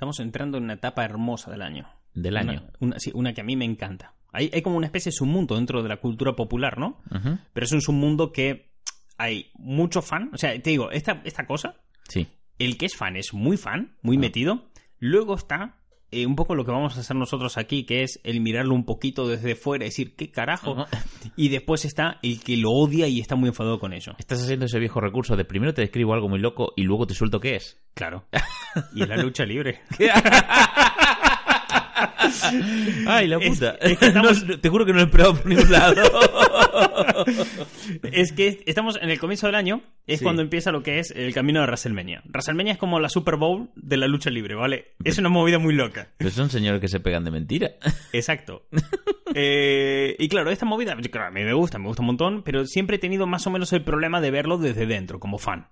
Estamos entrando en una etapa hermosa del año. Del año. Una, una- sí, una que a mí me encanta. Hay, hay como una especie de submundo dentro de la cultura popular, ¿no? Pero es un submundo que hay mucho fan. O sea, te digo, esta, esta cosa, Sí. el que es fan es muy fan, muy metido. Luego está eh, un poco lo que vamos a hacer nosotros aquí, que es el mirarlo un poquito desde fuera y decir, ¿qué carajo? Y después está el que lo odia y está muy enfadado con ello. Estás haciendo ese viejo recurso de primero te describo algo muy loco y luego te suelto qué es. Claro. Y es la lucha libre. ¡Ay, la puta! es que estamos- No, te juro que no lo he esperado por ningún lado. es que estamos en el comienzo del año, es Sí. cuando empieza lo que es el camino de WrestleMania. WrestleMania es como la Super Bowl de la lucha libre, ¿vale? Es una movida muy loca. Pero son señores que se pegan de mentira. Exacto. Eh, y claro, esta movida, claro, a mí me gusta, me gusta un montón, pero siempre he tenido más o menos el problema de verlo desde dentro, como fan.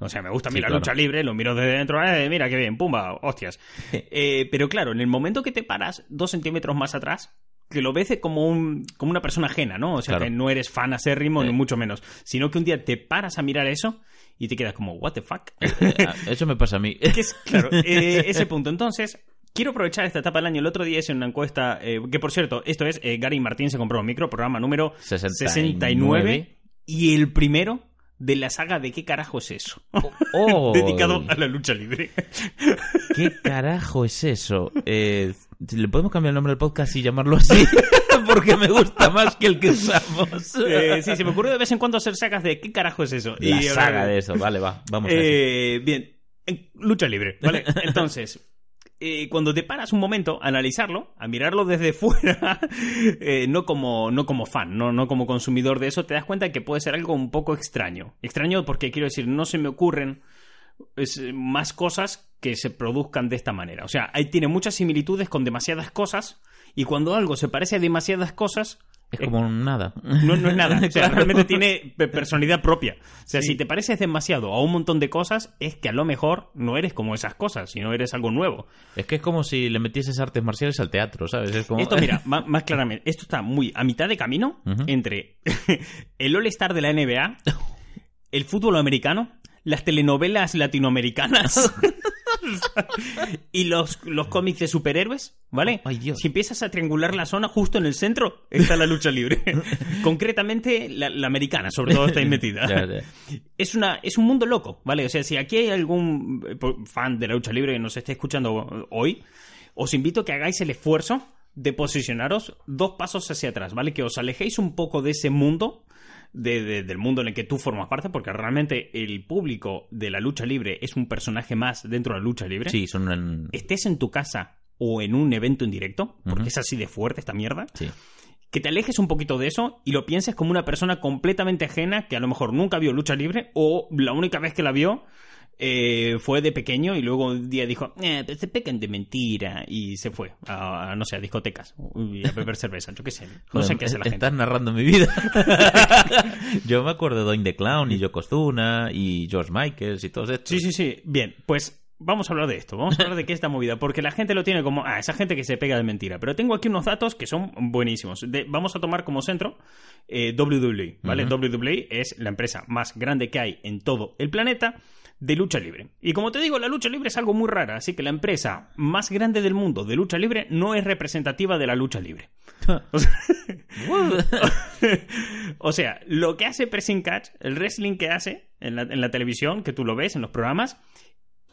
O sea, me gusta a mí Sí, la claro. lucha libre, lo miro desde dentro, eh, mira qué bien, pumba, hostias. Eh, pero claro, en el momento que te paras dos centímetros más atrás, que lo ves como, un, como una persona ajena, ¿no? O sea, Claro. que no eres fan acérrimo, ni Eh. mucho menos. Sino que un día te paras a mirar eso y te quedas como, what the fuck. Ah, Eso me pasa a mí. que es, claro, eh, ese punto. Entonces, quiero aprovechar esta etapa del año. El otro día hice una encuesta, eh, que por cierto, esto es, eh, Gary Martín se compró un micro, programa número 69, y el primero de la saga de qué carajo es eso. Oh, Dedicado a la lucha libre. ¿Qué carajo es eso? Eh, ¿Le podemos cambiar el nombre del podcast y llamarlo así? Porque me gusta más que el que usamos. Eh, sí, se me ocurrió de vez en cuando hacer sagas de qué carajo es eso. La Y ahora- saga de eso. Vale, va. Vamos a eso. Eh, bien, en- lucha libre, ¿vale? Entonces, eh, cuando te paras un momento a analizarlo, a mirarlo desde fuera, eh, no, como, no como fan, no, no como consumidor de eso, te das cuenta que puede ser algo un poco extraño. Extraño porque quiero decir, no se me ocurren es, eh, más cosas que se produzcan de esta manera. O sea, ahí tiene muchas similitudes con demasiadas cosas y cuando algo se parece a demasiadas cosas, Es como nada. no, no es nada. O sea, Claro. realmente tiene pe- personalidad propia. O sea, Sí. si te pareces demasiado a un montón de cosas, es que a lo mejor no eres como esas cosas, sino eres algo nuevo. Es que es como si le metieses artes marciales al teatro, ¿sabes? Es como... Esto, mira, más, claramente, esto está muy a mitad de camino entre el All-Star de la NBA, el fútbol americano, las telenovelas latinoamericanas y los, los cómics de superhéroes, ¿vale? Ay, Dios. Si empiezas a triangular la zona, justo en el centro está la lucha libre. Concretamente, la, la americana, sobre todo, está ahí metida. Es, una, es un mundo loco, ¿vale? O sea, si aquí hay algún eh, fan de la lucha libre que nos esté escuchando hoy, os invito a que hagáis el esfuerzo de posicionaros dos pasos hacia atrás, ¿vale? Que os alejéis un poco de ese mundo, de- de- del mundo en el que tú formas parte, porque realmente el público de la lucha libre es un personaje más dentro de la lucha libre. Sí, son un... Estés en tu casa o en un evento en directo, porque es así de fuerte esta mierda, Sí. que te alejes un poquito de eso y lo pienses como una persona completamente ajena que a lo mejor nunca vio lucha libre o la única vez que la vio eh, fue de pequeño y luego un día dijo, eh, se pecan de mentira y se fue a, a, no sé, a discotecas y a beber cerveza, yo qué sé. No sé qué hace la gente. Estás narrando mi vida. Yo me acuerdo de Doin the Clown y Yoko Tuna y George Michaels y todos estos. Sí, sí, sí. Bien, pues vamos a hablar de esto. Vamos a hablar de qué es esta movida. Porque la gente lo tiene como, ah, esa gente que se pega de mentira. Pero tengo aquí unos datos que son buenísimos. De- vamos a tomar como centro eh, WWE, ¿vale? Ujú. WWE es la empresa más grande que hay en todo el planeta de lucha libre. Y como te digo, la lucha libre es algo muy rara. Así que la empresa más grande del mundo de lucha libre no es representativa de la lucha libre. O sea, o sea, lo que hace Pressing Catch, el wrestling que hace en la, en la televisión, que tú lo ves en los programas,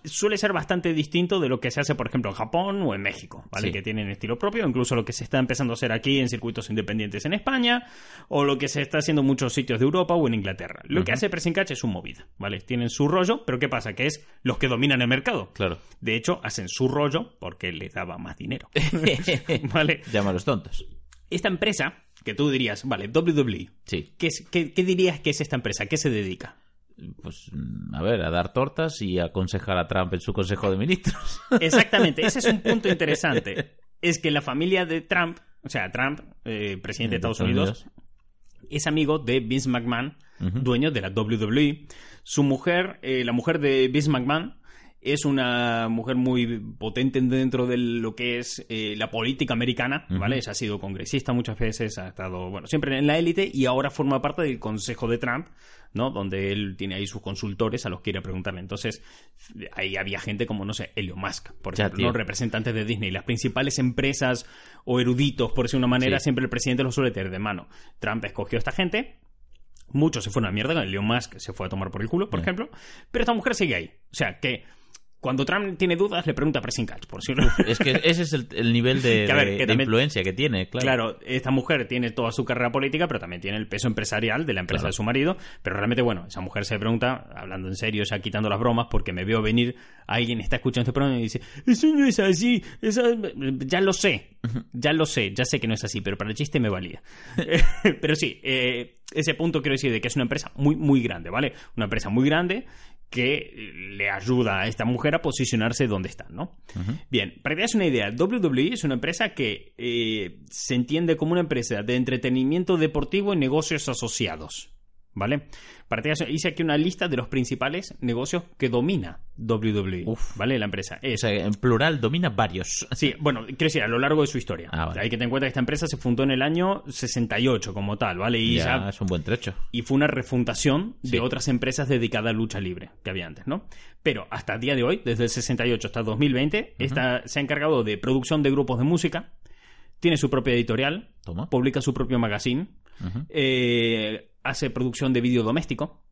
suele ser bastante distinto de lo que se hace, por ejemplo, en Japón o en México, ¿vale? Sí. Que tienen estilo propio, incluso lo que se está empezando a hacer aquí en circuitos independientes en España, o lo que se está haciendo en muchos sitios de Europa o en Inglaterra. Lo que hace Pressing Catch es su movida, ¿vale? Tienen su rollo, pero ¿qué pasa? Que es los que dominan el mercado. Claro. De hecho, hacen su rollo porque les daba más dinero. ¿Vale? Llama a los tontos. Esta empresa, que tú dirías, vale, WWE, Sí. ¿qué, es- qué- qué dirías que es esta empresa? ¿A qué se dedica? Pues, a ver, a dar tortas y aconsejar a Trump en su consejo de ministros. Exactamente, ese es un punto interesante. Es que la familia de Trump, o sea, Trump, eh, presidente de Estados Unidos, es amigo de Vince McMahon, dueño de la WWE. Su mujer, eh, la mujer de Vince McMahon, es una mujer muy potente dentro de lo que es eh, la política americana, ¿vale? Ella ha sido congresista muchas veces, ha estado, bueno, siempre en la élite y ahora forma parte del Consejo de Trump, ¿no? Donde él tiene ahí sus consultores a los que ir a preguntarle. Entonces, ahí había gente como, no sé, Elon Musk, por Ya, ejemplo. ¿no? representantes de Disney. Las principales empresas o eruditos, por decir una manera, Sí. siempre el presidente los suele tener de mano. Trump escogió a esta gente, Muchos se fueron a la mierda, Elon Musk se fue a tomar por el culo, por ejemplo. Pero esta mujer sigue ahí. O sea, que cuando Trump tiene dudas, le pregunta a Pressing Catch, por si no. Es que ese es el, el nivel de, Que a ver, de- que de también- influencia que tiene, claro. Claro, esta mujer tiene toda su carrera política, pero también tiene el peso empresarial de la empresa Claro. de su marido. Pero realmente, bueno, esa mujer se pregunta, hablando en serio, ya quitando las bromas, porque me veo venir, alguien está escuchando este programa y dice, eso no es así, esa- ya lo sé, ya lo sé, ya sé que no es así, pero para el chiste me valía. pero sí, eh, ese punto quiero decir de que es una empresa muy, muy grande, ¿vale? Una empresa muy grande que eh, le ayuda a esta mujer a posicionarse donde está, ¿no? Bien, para que te una idea, WWE es una empresa que eh, se entiende como una empresa de entretenimiento deportivo y negocios asociados, ¿vale? Para que te hagas- hice aquí una lista de los principales negocios que domina WWE, Uf. ¿vale? La empresa O sea, en plural domina varios. Sí, bueno, quiero decir, a lo largo de su historia. Ah, vale. Hay que tener en cuenta que esta empresa se fundó en el año 68 como tal, ¿vale? Y, ya, ya- es un buen trecho. y fue una refundación de otras empresas dedicadas a lucha libre que había antes, ¿no? Pero hasta el día de hoy, desde el 68 hasta el 2020, esta se ha encargado de producción de grupos de música, tiene su propia editorial, Toma. publica su propio magazine, eh, hace producción de vídeo doméstico,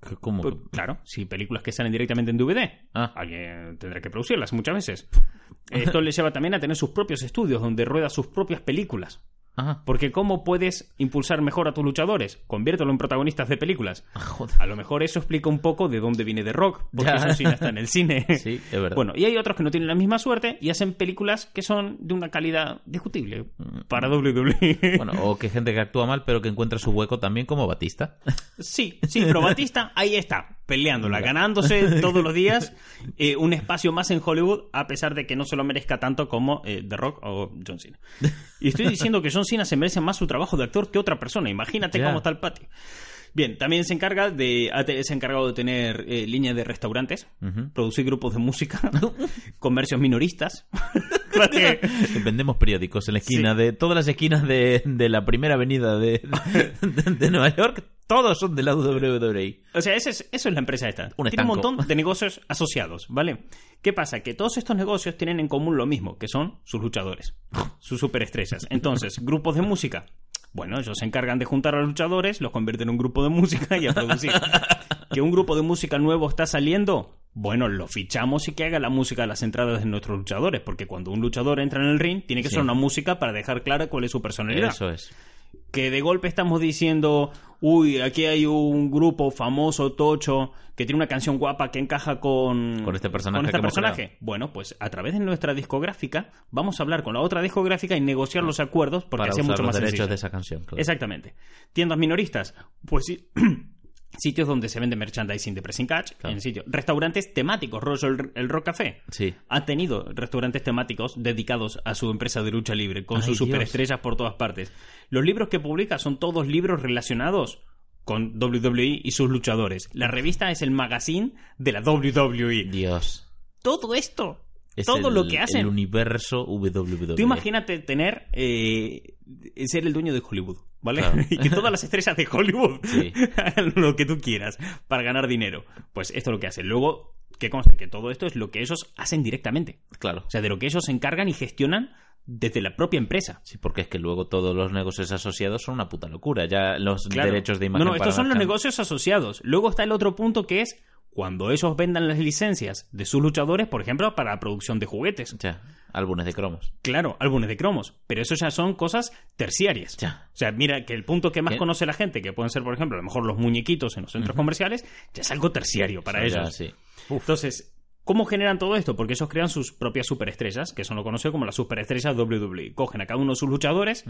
¿Qué- ¿Cómo? pues, claro, si películas que salen directamente en DVD, Ah. alguien tendrá que producirlas muchas veces. Esto le lleva también a tener sus propios estudios donde rueda sus propias películas. Ajá. Porque ¿cómo puedes impulsar mejor a tus luchadores? Conviértelo en protagonistas de películas. Ah, Joder. A lo mejor eso explica un poco de dónde viene The Rock, porque Ya. eso sí está en el cine. Sí, es verdad. Bueno, y hay otros que no tienen la misma suerte y hacen películas que son de una calidad discutible para WWE. Bueno, o que gente que actúa mal, pero que encuentra su hueco también como Batista. Sí, sí, pero Batista ahí está, peleándola, ganándose todos los días eh, un espacio más en Hollywood, a pesar de que no se lo merezca tanto como eh, The Rock o John Cena. Y estoy diciendo que John Cena se merece más su trabajo de actor que otra persona. Imagínate cómo está el patio. Bien, también se encarga de se ha encargado de tener eh, líneas de restaurantes, producir grupos de música, comercios minoristas. Que- Vendemos periódicos en la esquina de todas las esquinas de, de la primera avenida de, de, de Nueva York. Todos son de la WWE. O sea, ese es- eso es la empresa esta. Un Tiene un montón de negocios asociados, ¿vale? ¿Qué pasa? Que todos estos negocios tienen en común lo mismo, que son sus luchadores, sus superestrellas. Entonces, grupos de música. Bueno, ellos se encargan de juntar a los luchadores, los convierten en un grupo de música y a producir. ¿Que un grupo de música nuevo está saliendo? Bueno, lo fichamos y que haga la música de las entradas de nuestros luchadores, porque cuando un luchador entra en el ring, tiene que Sí. ser una música para dejar clara cuál es su personalidad Eso es. Que de golpe estamos diciendo, uy, aquí hay un grupo famoso, tocho, que tiene una canción guapa que encaja con, Con este personaje con este personaje. Bueno, pues a través de nuestra discográfica vamos a hablar con la otra discográfica y negociar los acuerdos porque Para hace usar mucho los más derechos sencillo. de esa canción. claro. Exactamente. Tiendas minoristas, pues sí. Sitios donde se vende merchandising de Pressing Catch, Claro. en sitio. Restaurantes temáticos, rollo el, el Rock Café. Sí. Ha tenido restaurantes temáticos dedicados a su empresa de lucha libre, con Ay, sus Dios. superestrellas por todas partes. Los libros que publica son todos libros relacionados con WWE y sus luchadores. La revista es el magazine de la WWE. Dios. Todo esto, Es todo el- lo que hacen. El universo WWE. Tú imagínate tener, eh, ser el dueño de Hollywood, ¿vale? Claro. y que todas las estrellas de Hollywood Sí. hagan lo que tú quieras para ganar dinero. Pues esto es lo que hacen. Luego, que conste que todo esto es lo que ellos hacen directamente. Claro. O sea, de lo que ellos se encargan y gestionan desde la propia empresa. Sí, porque es que luego todos los negocios asociados son una puta locura. Ya los Claro. derechos de imagen. No, no, para estos son los negocios asociados. Luego está el otro punto que es cuando ellos vendan las licencias de sus luchadores, por ejemplo, para la producción de juguetes. Ya, álbumes de cromos. Claro, álbumes de cromos, pero eso ya son cosas terciarias. Ya. O sea, mira que el punto que más ¿Qué? conoce la gente, que pueden ser, por ejemplo, a lo mejor los muñequitos en los centros comerciales, ya es algo terciario para Eso ya, ellos. sí. Entonces, ¿cómo generan todo esto? Porque ellos crean sus propias superestrellas, que son lo conocido como las superestrellas WWE. Cogen a cada uno de sus luchadores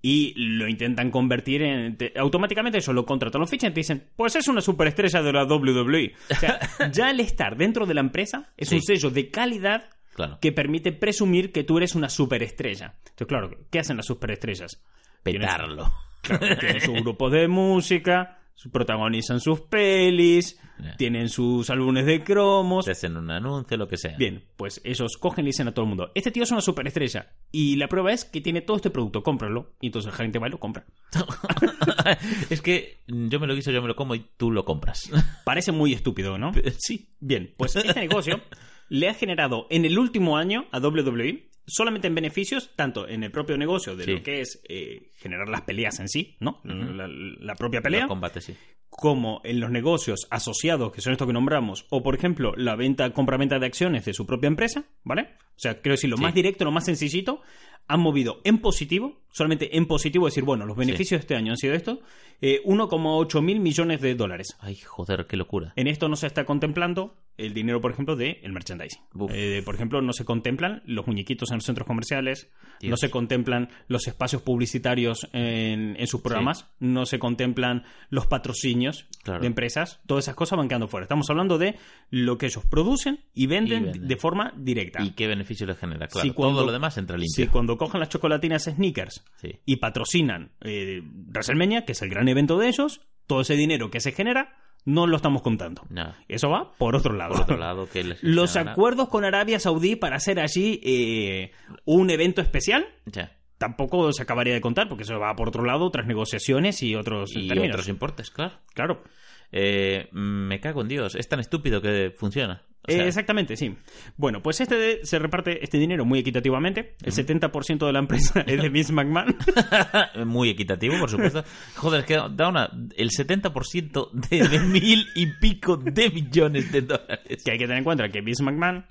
y lo intentan convertir en... te- automáticamente ellos lo contratan, lo fichan y te dicen, pues es una superestrella de la WWE. O sea, ya el estar dentro de la empresa es Sí. un sello de calidad Claro. que permite presumir que tú eres una superestrella. Entonces, claro, ¿qué hacen las superestrellas? Petarlo. Claro, tienen de música, protagonizan sus pelis, tienen sus álbumes de cromos. Te hacen un anuncio, lo que sea. Bien, pues ellos cogen y dicen a todo el mundo, este tío es una superestrella. Y la prueba es que tiene todo este producto, cómpralo. Y entonces la gente va y lo compra. es que yo me lo guiso, yo me lo como y tú lo compras. Parece muy estúpido, ¿no? sí. Bien, pues este negocio le ha generado en el último año a WWE solamente en beneficios, tanto en el propio negocio de Sí. lo que es eh, generar las peleas en sí, ¿no? la, la propia pelea, Los combates, sí. como en los negocios asociados, que son estos que nombramos, o por ejemplo, la venta, compra-venta de acciones de su propia empresa, ¿vale? O sea, quiero decir, lo Sí. más directo, lo más sencillito, han movido en positivo, solamente en positivo, decir, bueno, los beneficios de este año han sido estos, eh, 1,8 mil millones de dólares. Ay, joder, qué locura. En esto no se está contemplando el dinero, por ejemplo, del el merchandising. Eh, por ejemplo, no se contemplan los muñequitos en los centros comerciales, Dios. no se contemplan los espacios publicitarios en, en sus programas, no se contemplan los patrocinios Claro. de empresas. Todas esas cosas van quedando fuera. Estamos hablando de lo que ellos producen y venden, Y venden. de forma directa. ¿Y qué beneficio les genera? Claro, Sí, cuando- todo lo demás entra Si limpio. cuando cogen las chocolatinas Snickers Sí. y patrocinan eh, WrestleMania, que es el gran evento de ellos, todo ese dinero que se genera no lo estamos contando. Eso va por otro lado. Por otro lado, que les Los acuerdos con Arabia Saudí para hacer allí eh, un evento especial Ya. tampoco se acabaría de contar porque eso va por otro lado, otras negociaciones y otros Y términos. otros importes, claro. Claro. Eh, me cago en Dios. Es tan estúpido que funciona. O sea, Eh, exactamente, sí. Bueno, pues este de- se reparte este dinero muy equitativamente. El 70% de la empresa es de Vince McMahon. Muy equitativo, por supuesto. Joder, es que da una, el 70% de, de mil y pico de millones de dólares. que hay que tener en cuenta que Vince McMahon,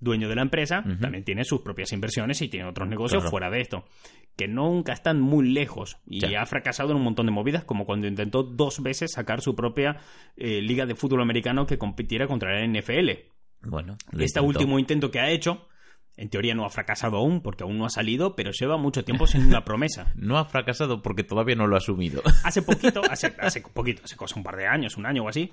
dueño de la empresa, también tiene sus propias inversiones y tiene otros negocios Claro. fuera de esto. Que nunca están muy lejos. Y Ya. ha fracasado en un montón de movidas, como cuando intentó dos veces sacar su propia eh, liga de fútbol americano que compitiera contra la NFL. Bueno, Este último intento que ha hecho, en teoría no ha fracasado aún, porque aún no ha salido, pero lleva mucho tiempo sin una promesa. No ha fracasado porque todavía no lo ha asumido. Hace poquito, hace, hace poquito, hace cosa un par de años, un año o así,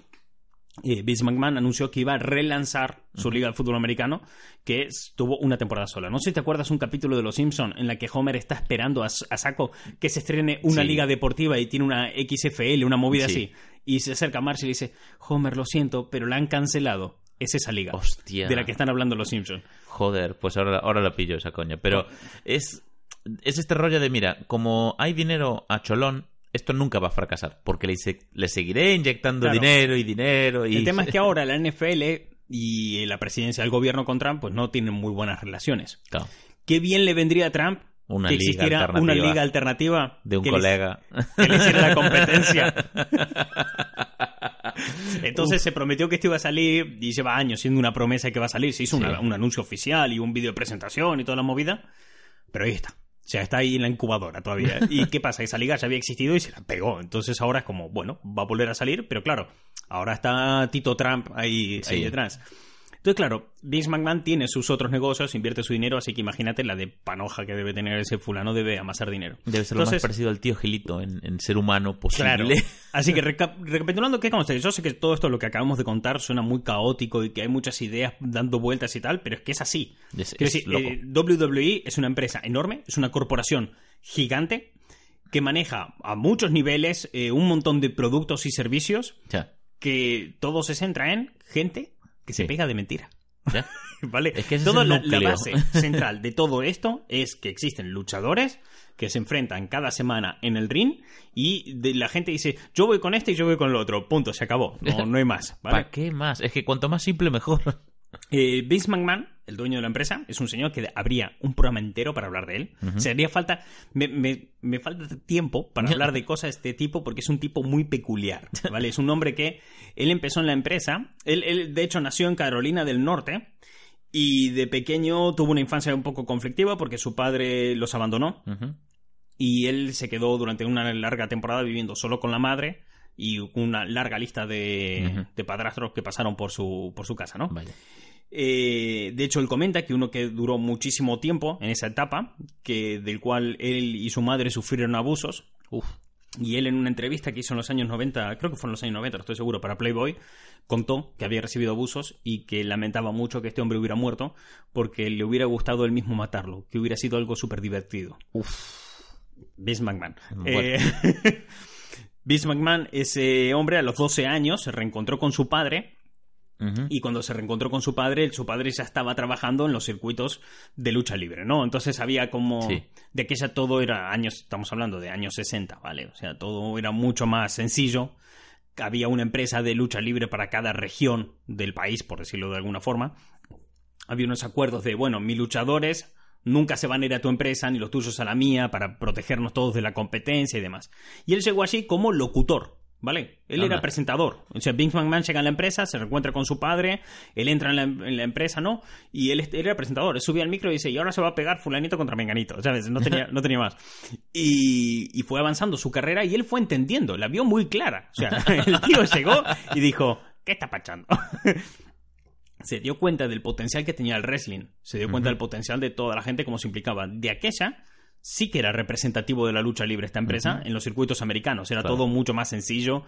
eh, Vince McMahon anunció que iba a relanzar su liga de fútbol americano, que es- tuvo una temporada sola. No sé si te acuerdas un capítulo de Los Simpson en la que Homer está esperando a, a saco que se estrene una Sí. liga deportiva y tiene una XFL, una movida Sí. así. Y se acerca a Marcy y dice, Homer, lo siento, pero la han cancelado. Es esa liga. Hostia. De la que están hablando Los Simpsons. Joder, pues ahora, ahora la pillo esa coña. Pero es, es este rollo de, mira, como hay dinero a cholón, esto nunca va a fracasar. Porque le, le seguiré inyectando Claro. dinero y dinero. Y... El tema es que ahora la NFL y la presidencia del gobierno con Trump pues no tienen muy buenas relaciones. Claro, Qué bien le vendría a Trump Una que liga existiera alternativa. una liga alternativa de un que le- colega. que le hiciera la competencia. Entonces se prometió que esto iba a salir y lleva años siendo una promesa que va a salir. Se hizo Sí. una- un anuncio oficial y un vídeo de presentación y toda la movida. Pero ahí está. O sea, está ahí en la incubadora todavía. ¿Y qué pasa? Esa liga ya había existido y se la pegó. Entonces ahora es como, bueno, va a volver a salir, pero claro, ahora está Tito Trump ahí, Sí. ahí detrás. Entonces, claro, Vince McMahon tiene sus otros negocios, invierte su dinero, así que imagínate la de panoja que debe tener ese fulano, debe amasar dinero. Debe ser lo más parecido al tío Gilito en, en ser humano posible. Claro. Así que reca- recapitulando, ¿qué consta? Yo sé que todo esto lo que acabamos de contar suena muy caótico y que hay muchas ideas dando vueltas y tal, pero es que es así. Es- Quiero es decir, loco. eh, WWE es una empresa enorme, es una corporación gigante que maneja a muchos niveles eh, un montón de productos y servicios que todo se centra en gente que se pega de mentira. ya. ¿Vale? Es que Todo la, la base central de todo esto es que existen luchadores que se enfrentan cada semana en el ring y de- la gente dice, yo voy con este y yo voy con el otro. Punto, se acabó. No, no hay más. ¿vale? ¿Para qué más? Es que cuanto más simple, mejor. Eh, Vince McMahon, el dueño de la empresa, es un señor que habría un programa entero para hablar de él. O sea, haría falta. Me, me- me falta tiempo para hablar de cosas de este tipo porque es un tipo muy peculiar. ¿Vale? Es un hombre que. Él empezó en la empresa. Él, él, de hecho, nació en Carolina del Norte. Y de pequeño tuvo una infancia un poco conflictiva porque su padre los abandonó. Y él se quedó durante una larga temporada viviendo solo con la madre. Y una larga lista de, padrastros que pasaron por su, por su casa, ¿no? Eh, de hecho, él comenta que uno que duró muchísimo tiempo en esa etapa, que del cual él y su madre sufrieron abusos. Uf. Y él en una entrevista que hizo en los años 90, creo que fue en los años 90, no estoy seguro, para Playboy, contó que había recibido abusos y que lamentaba mucho que este hombre hubiera muerto porque le hubiera gustado él mismo matarlo, que hubiera sido algo súper divertido. Vince McMahon. Bueno. Eh, Vince McMahon, ese hombre, a los 12 años se reencontró con su padre. Y cuando se reencontró con su padre, su padre ya estaba trabajando en los circuitos de lucha libre, ¿no? Entonces había como... Sí. De aquella todo era años, estamos hablando de años 60, ¿vale? O sea, todo era mucho más sencillo. Había una empresa de lucha libre para cada región del país, por decirlo de alguna forma. Había unos acuerdos de, bueno, mis luchadores nunca se van a ir a tu empresa ni los tuyos a la mía para protegernos todos de la competencia y demás. Y él llegó allí como locutor, ¿vale? Él Anda. era presentador. O sea, Vince McMahon llega a la empresa, se reencuentra con su padre, él entra en la, en la empresa, ¿no? Y él, él era presentador, él subía al micro y dice, y ahora se va a pegar fulanito contra menganito, ¿sabes? No tenía, no tenía más. Y, y fue avanzando su carrera y él fue entendiendo, la vio muy clara. O sea, el tío llegó y dijo, ¿qué está pachando? se dio cuenta del potencial que tenía el wrestling, se dio cuenta del potencial de toda la gente, como se implicaba. De aquella sí que era representativo de la lucha libre esta empresa en los circuitos americanos. Era Claro. todo mucho más sencillo,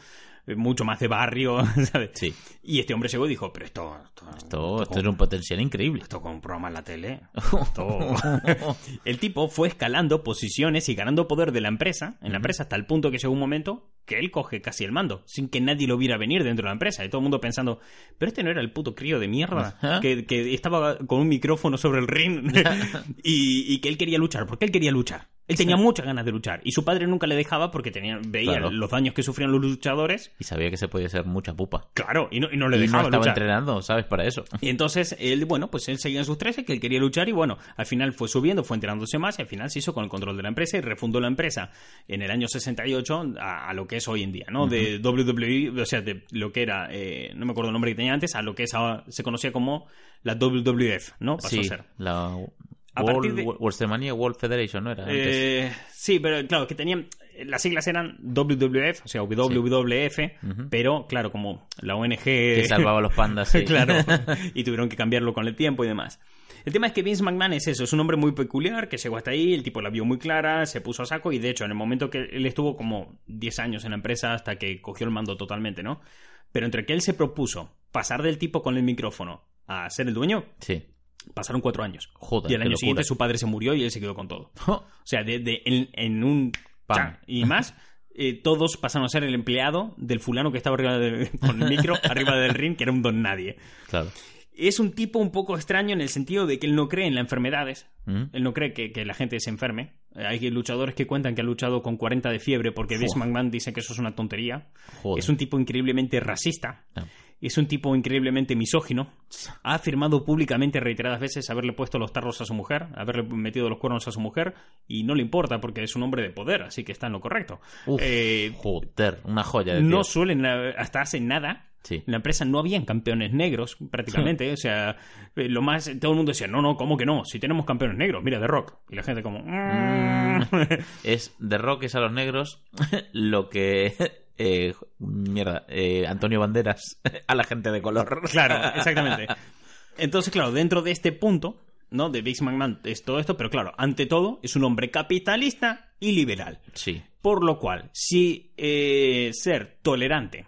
mucho más de barrio, ¿sabes? Sí. Y este hombre llegó y dijo, pero esto... Esto, Esto, era un potencial increíble. esto con un programa en la tele. esto- el tipo fue escalando posiciones y ganando poder de la empresa, en la empresa, hasta el punto que llegó un momento que él coge casi el mando, sin que nadie lo viera venir dentro de la empresa. Y todo el mundo pensando, pero este no era el puto crío de mierda que, que estaba con un micrófono sobre el ring y, y que él quería luchar. porque él quería luchar? Él tenía muchas ganas de luchar y su padre nunca le dejaba porque tenía, veía Claro. los daños que sufrían los luchadores. Y sabía que se podía ser mucha pupa. Claro, y no, y no le Y no dejaba estaba luchar. entrenando, ¿sabes? Para eso. Y entonces él, bueno, pues él seguía en sus 13, que él quería luchar y bueno, al final fue subiendo, fue entrenándose más y al final se hizo con el control de la empresa y refundó la empresa en el año 68 a, a lo que es hoy en día, ¿no? De WWE, o sea, de lo que era, eh, no me acuerdo el nombre que tenía antes, a lo que es ahora- se conocía como la WWF, ¿no? Pasó Sí, a ser. la A partir World, de- WrestleMania World Federation, ¿no era? Eh, sí, pero claro, que tenían. Las siglas eran WWF, o sea, WWF, pero claro, como la ONG. que salvaba a los pandas. sí. claro. Y tuvieron que cambiarlo con el tiempo y demás. El tema es que Vince McMahon es eso, es un hombre muy peculiar que llegó hasta ahí, el tipo la vio muy clara, se puso a saco y de hecho en el momento que él estuvo como 10 años en la empresa hasta que cogió el mando totalmente, ¿no? Pero entre que él se propuso pasar del tipo con el micrófono a ser el dueño, Sí. Pasaron cuatro años. Joder, y el año locura. siguiente su padre se murió y él se quedó con todo. O sea, de, de- en, en un... Chan y más, eh, todos pasaron a ser el empleado del fulano que estaba arriba del, con el micro, arriba del ring, que era un don nadie. Claro. Es un tipo un poco extraño en el sentido de que él no cree en las enfermedades. ¿Mm? Él no cree que, que la gente se enferme. Eh, Hay luchadores que cuentan que han luchado con 40 de fiebre porque Vince. McMahon dice que eso es una tontería. Joder. Es un tipo increíblemente racista. Es un tipo increíblemente misógino. Ha afirmado públicamente reiteradas veces haberle puesto los tarros a su mujer, haberle metido los cuernos a su mujer, y no le importa porque es un hombre de poder, así que está en lo correcto. Uf, Eh, joder, una joya de no tío. suelen, eh, hasta hace nada, Sí. en la empresa no habían campeones negros prácticamente. o sea, eh, lo más, todo el mundo decía, no, no, ¿cómo que no? Si tenemos campeones negros, mira, The Rock. Y la gente como... "Mm". Es de Roques a los negros lo que... eh, mierda, eh, Antonio Banderas a la gente de color. Claro, exactamente. Entonces, claro, dentro de este punto, ¿no? De Vince McMahon es todo esto, pero claro, ante todo, es un hombre capitalista y liberal. Sí. Por lo cual, si eh, ser tolerante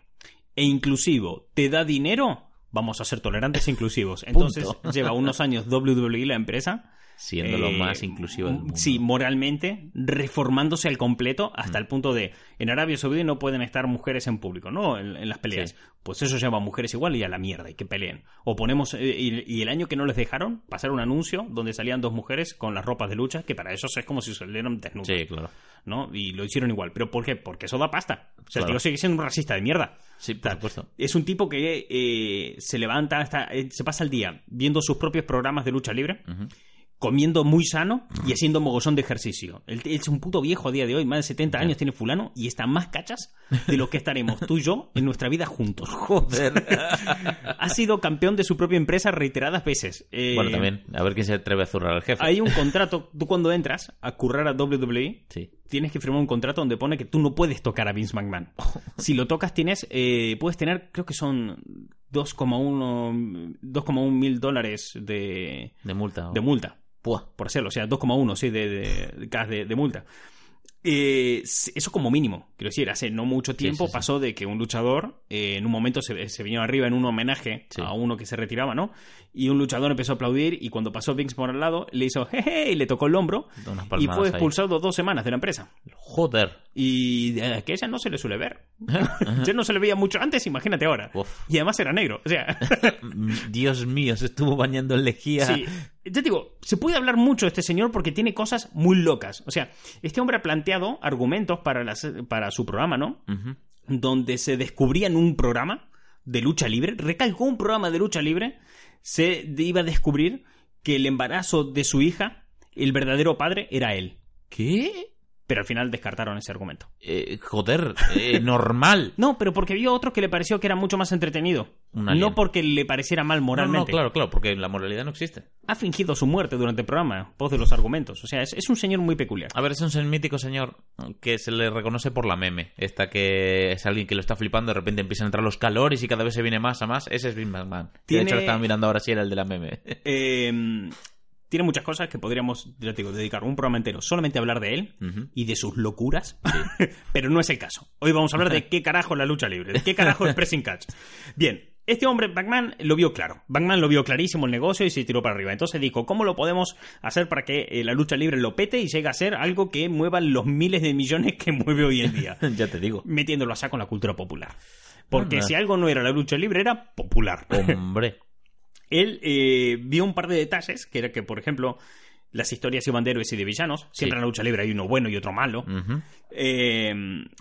e inclusivo te da dinero, vamos a ser tolerantes e inclusivos. Entonces, lleva unos años WWE, la empresa. Siendo lo eh, más inclusivo del mundo. Sí, moralmente, reformándose al completo hasta Mm. el punto de en Arabia Saudí no pueden estar mujeres en público, ¿no? En, en las peleas. Sí. Pues eso lleva a mujeres igual y a la mierda y que peleen. O ponemos. eh, y, y el año que no les dejaron, pasar un anuncio donde salían dos mujeres con las ropas de lucha, que para ellos es como si salieran desnudas. Sí, claro. ¿no? Y lo hicieron igual. ¿Pero por qué? Porque eso da pasta. O sea, el Claro. tío sigue siendo un racista de mierda. Sí, por supuesto. Es un tipo que eh, se levanta hasta. eh, se pasa el día viendo sus propios programas de lucha libre, comiendo muy sano y haciendo mogollón de ejercicio. Él, él es un puto viejo a día de hoy, más de 70 años tiene fulano y está más cachas de lo que estaremos tú y yo en nuestra vida juntos. Joder. Ha sido campeón de su propia empresa reiteradas veces. Eh, bueno, también, a ver quién se atreve a zurrar al jefe. Hay un contrato, tú cuando entras a currar a WWE, Sí. tienes que firmar un contrato donde pone que tú no puedes tocar a Vince McMahon. Si lo tocas, tienes, eh, puedes tener, creo que son 2,1 2,1 mil dólares de, De multa. de multa Buah. por hacerlo. O sea, 2,1, sí, de, de, de, multa. Eh, eso como mínimo. Quiero decir, hace no mucho tiempo sí, sí. pasó de que un luchador eh, en un momento se, se vino arriba en un homenaje a uno que se retiraba, ¿no? Y un luchador empezó a aplaudir y cuando pasó Vince por al lado le hizo jeje y le tocó el hombro y fue ahí. expulsado dos semanas de la empresa. Joder. Y de aquella no se le suele ver. Ya no se le veía mucho antes, imagínate ahora. Uf. Y además era negro. O sea, Dios mío, se estuvo bañando en lejía. sí. Yo digo, se puede hablar mucho de este señor porque tiene cosas muy locas. O sea, este hombre ha planteado argumentos para, las, para su programa, ¿no? Ujú. donde se descubría en un programa de lucha libre, recalcó un programa de lucha libre, se iba a descubrir que el embarazo de su hija, el verdadero padre, era él. ¿Qué? Pero al final descartaron ese argumento. Eh, joder, eh, normal. No, pero porque vio otro que le pareció que era mucho más entretenido. No porque le pareciera mal No, no, moralmente. claro, claro, porque la moralidad no existe. Ha fingido su muerte durante el programa, voz de los argumentos. O sea, es, es un señor muy peculiar. A ver, es un mítico señor que se le reconoce por la meme. Esta que es alguien que lo está flipando, de repente empiezan a entrar los calores y cada vez se viene más a más. Ese es Vince McMahon. Que De Tiene- hecho, lo estaba mirando ahora si era el de la meme. Eh, tiene muchas cosas que podríamos, ya te digo, dedicar un programa entero solamente a hablar de él y de sus locuras, pero no es el caso. Hoy vamos a hablar de qué carajo es la lucha libre, de qué carajo es pressing catch. Bien, este hombre, Batman, lo vio claro. Batman lo vio clarísimo el negocio y se tiró para arriba. Entonces dijo, ¿cómo lo podemos hacer para que eh, la lucha libre lo pete y llegue a ser algo que mueva los miles de millones que mueve hoy en día? ya te digo. Metiéndolo a saco en la cultura popular. Porque Anda. si algo no era la lucha libre, era popular Hombre. Él eh, vio un par de detalles, que era que, por ejemplo, las historias iban de héroes y de villanos. Siempre Sí. en la lucha libre hay uno bueno y otro malo. Eh,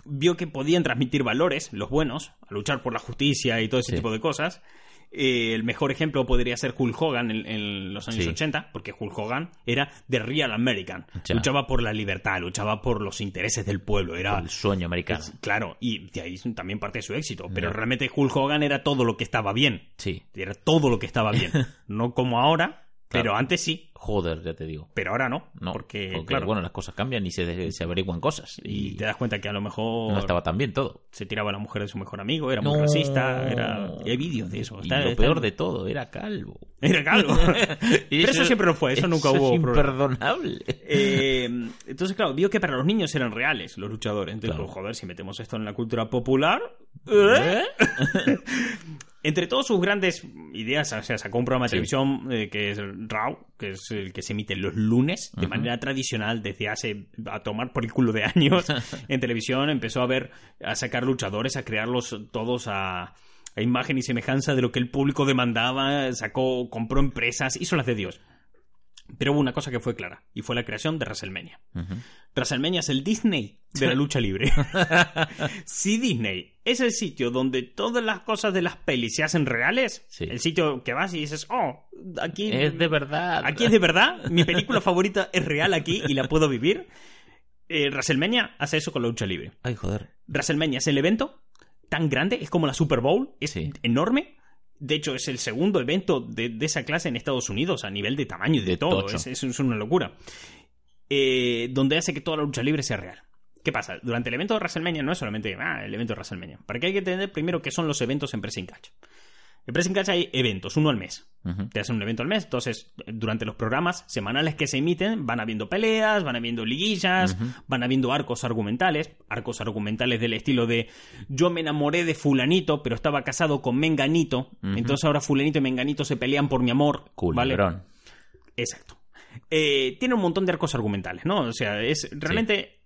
vio que podían transmitir valores, los buenos, a luchar por la justicia y todo ese Sí. tipo de cosas. Eh, el mejor ejemplo podría ser Hulk Hogan en, en los años Sí. 80, porque Hulk Hogan era The Real American. Ya. Luchaba por la libertad, luchaba por los intereses del pueblo. Era El sueño americano. es- claro, y de ahí también parte de su éxito. Pero realmente Hulk Hogan era todo lo que estaba bien. Sí. Era todo lo que estaba bien. No como ahora, pero antes sí, Joder, ya te digo. pero ahora no. No, porque, claro, bueno, las cosas cambian y se, se averiguan cosas. y Y te das cuenta que a lo mejor no estaba tan bien todo. se tiraba a la mujer de su mejor amigo, era muy racista, era... y hay vídeos de eso. Y lo está- peor de todo, era calvo. Era calvo. Y Pero eso siempre lo fue, eso nunca hubo Es imperdonable. Eh, entonces, claro, vio que para los niños eran reales los luchadores. Entonces, Claro. joder, si metemos esto en la cultura popular... ¿eh? Entre todas sus grandes ideas, o sea, sacó un programa de Sí. televisión eh, que es el Raw, que es el que se emite los lunes de manera tradicional desde hace a tomar por el culo de años en televisión. Empezó a ver, a sacar luchadores, a crearlos todos a, a imagen y semejanza de lo que el público demandaba, sacó, compró empresas, hizo las de Dios. Pero hubo una cosa que fue clara, y fue la creación de WrestleMania. Ujú. WrestleMania es el Disney de la lucha libre. si Disney es el sitio donde todas las cosas de las pelis se hacen reales, Sí. el sitio que vas y dices, oh, aquí Es de verdad. aquí es de verdad, mi película favorita es real aquí y la puedo vivir. Eh, WrestleMania hace eso con la lucha libre. Ay, joder. WrestleMania es el evento tan grande, es como la Super Bowl, es Sí. enorme. De hecho, es el segundo evento de, de esa clase en Estados Unidos a nivel de tamaño y de, De todo. Es, es- una locura. Eh, donde hace que toda la lucha libre sea real. ¿Qué pasa? Durante el evento de WrestleMania no es solamente ah, el evento de WrestleMania. Para que hay que entender primero qué son los eventos en Pressing Catch. En Pressing Catch hay eventos, uno al mes. Te hacen un evento al mes, entonces durante los programas semanales que se emiten van habiendo peleas, van habiendo liguillas, van habiendo arcos argumentales, arcos argumentales del estilo de yo me enamoré de fulanito, pero estaba casado con menganito, entonces ahora fulanito y menganito se pelean por mi amor, ¿vale? Culebrón. Exacto. Eh, tiene un montón de arcos argumentales, ¿no? O sea, es realmente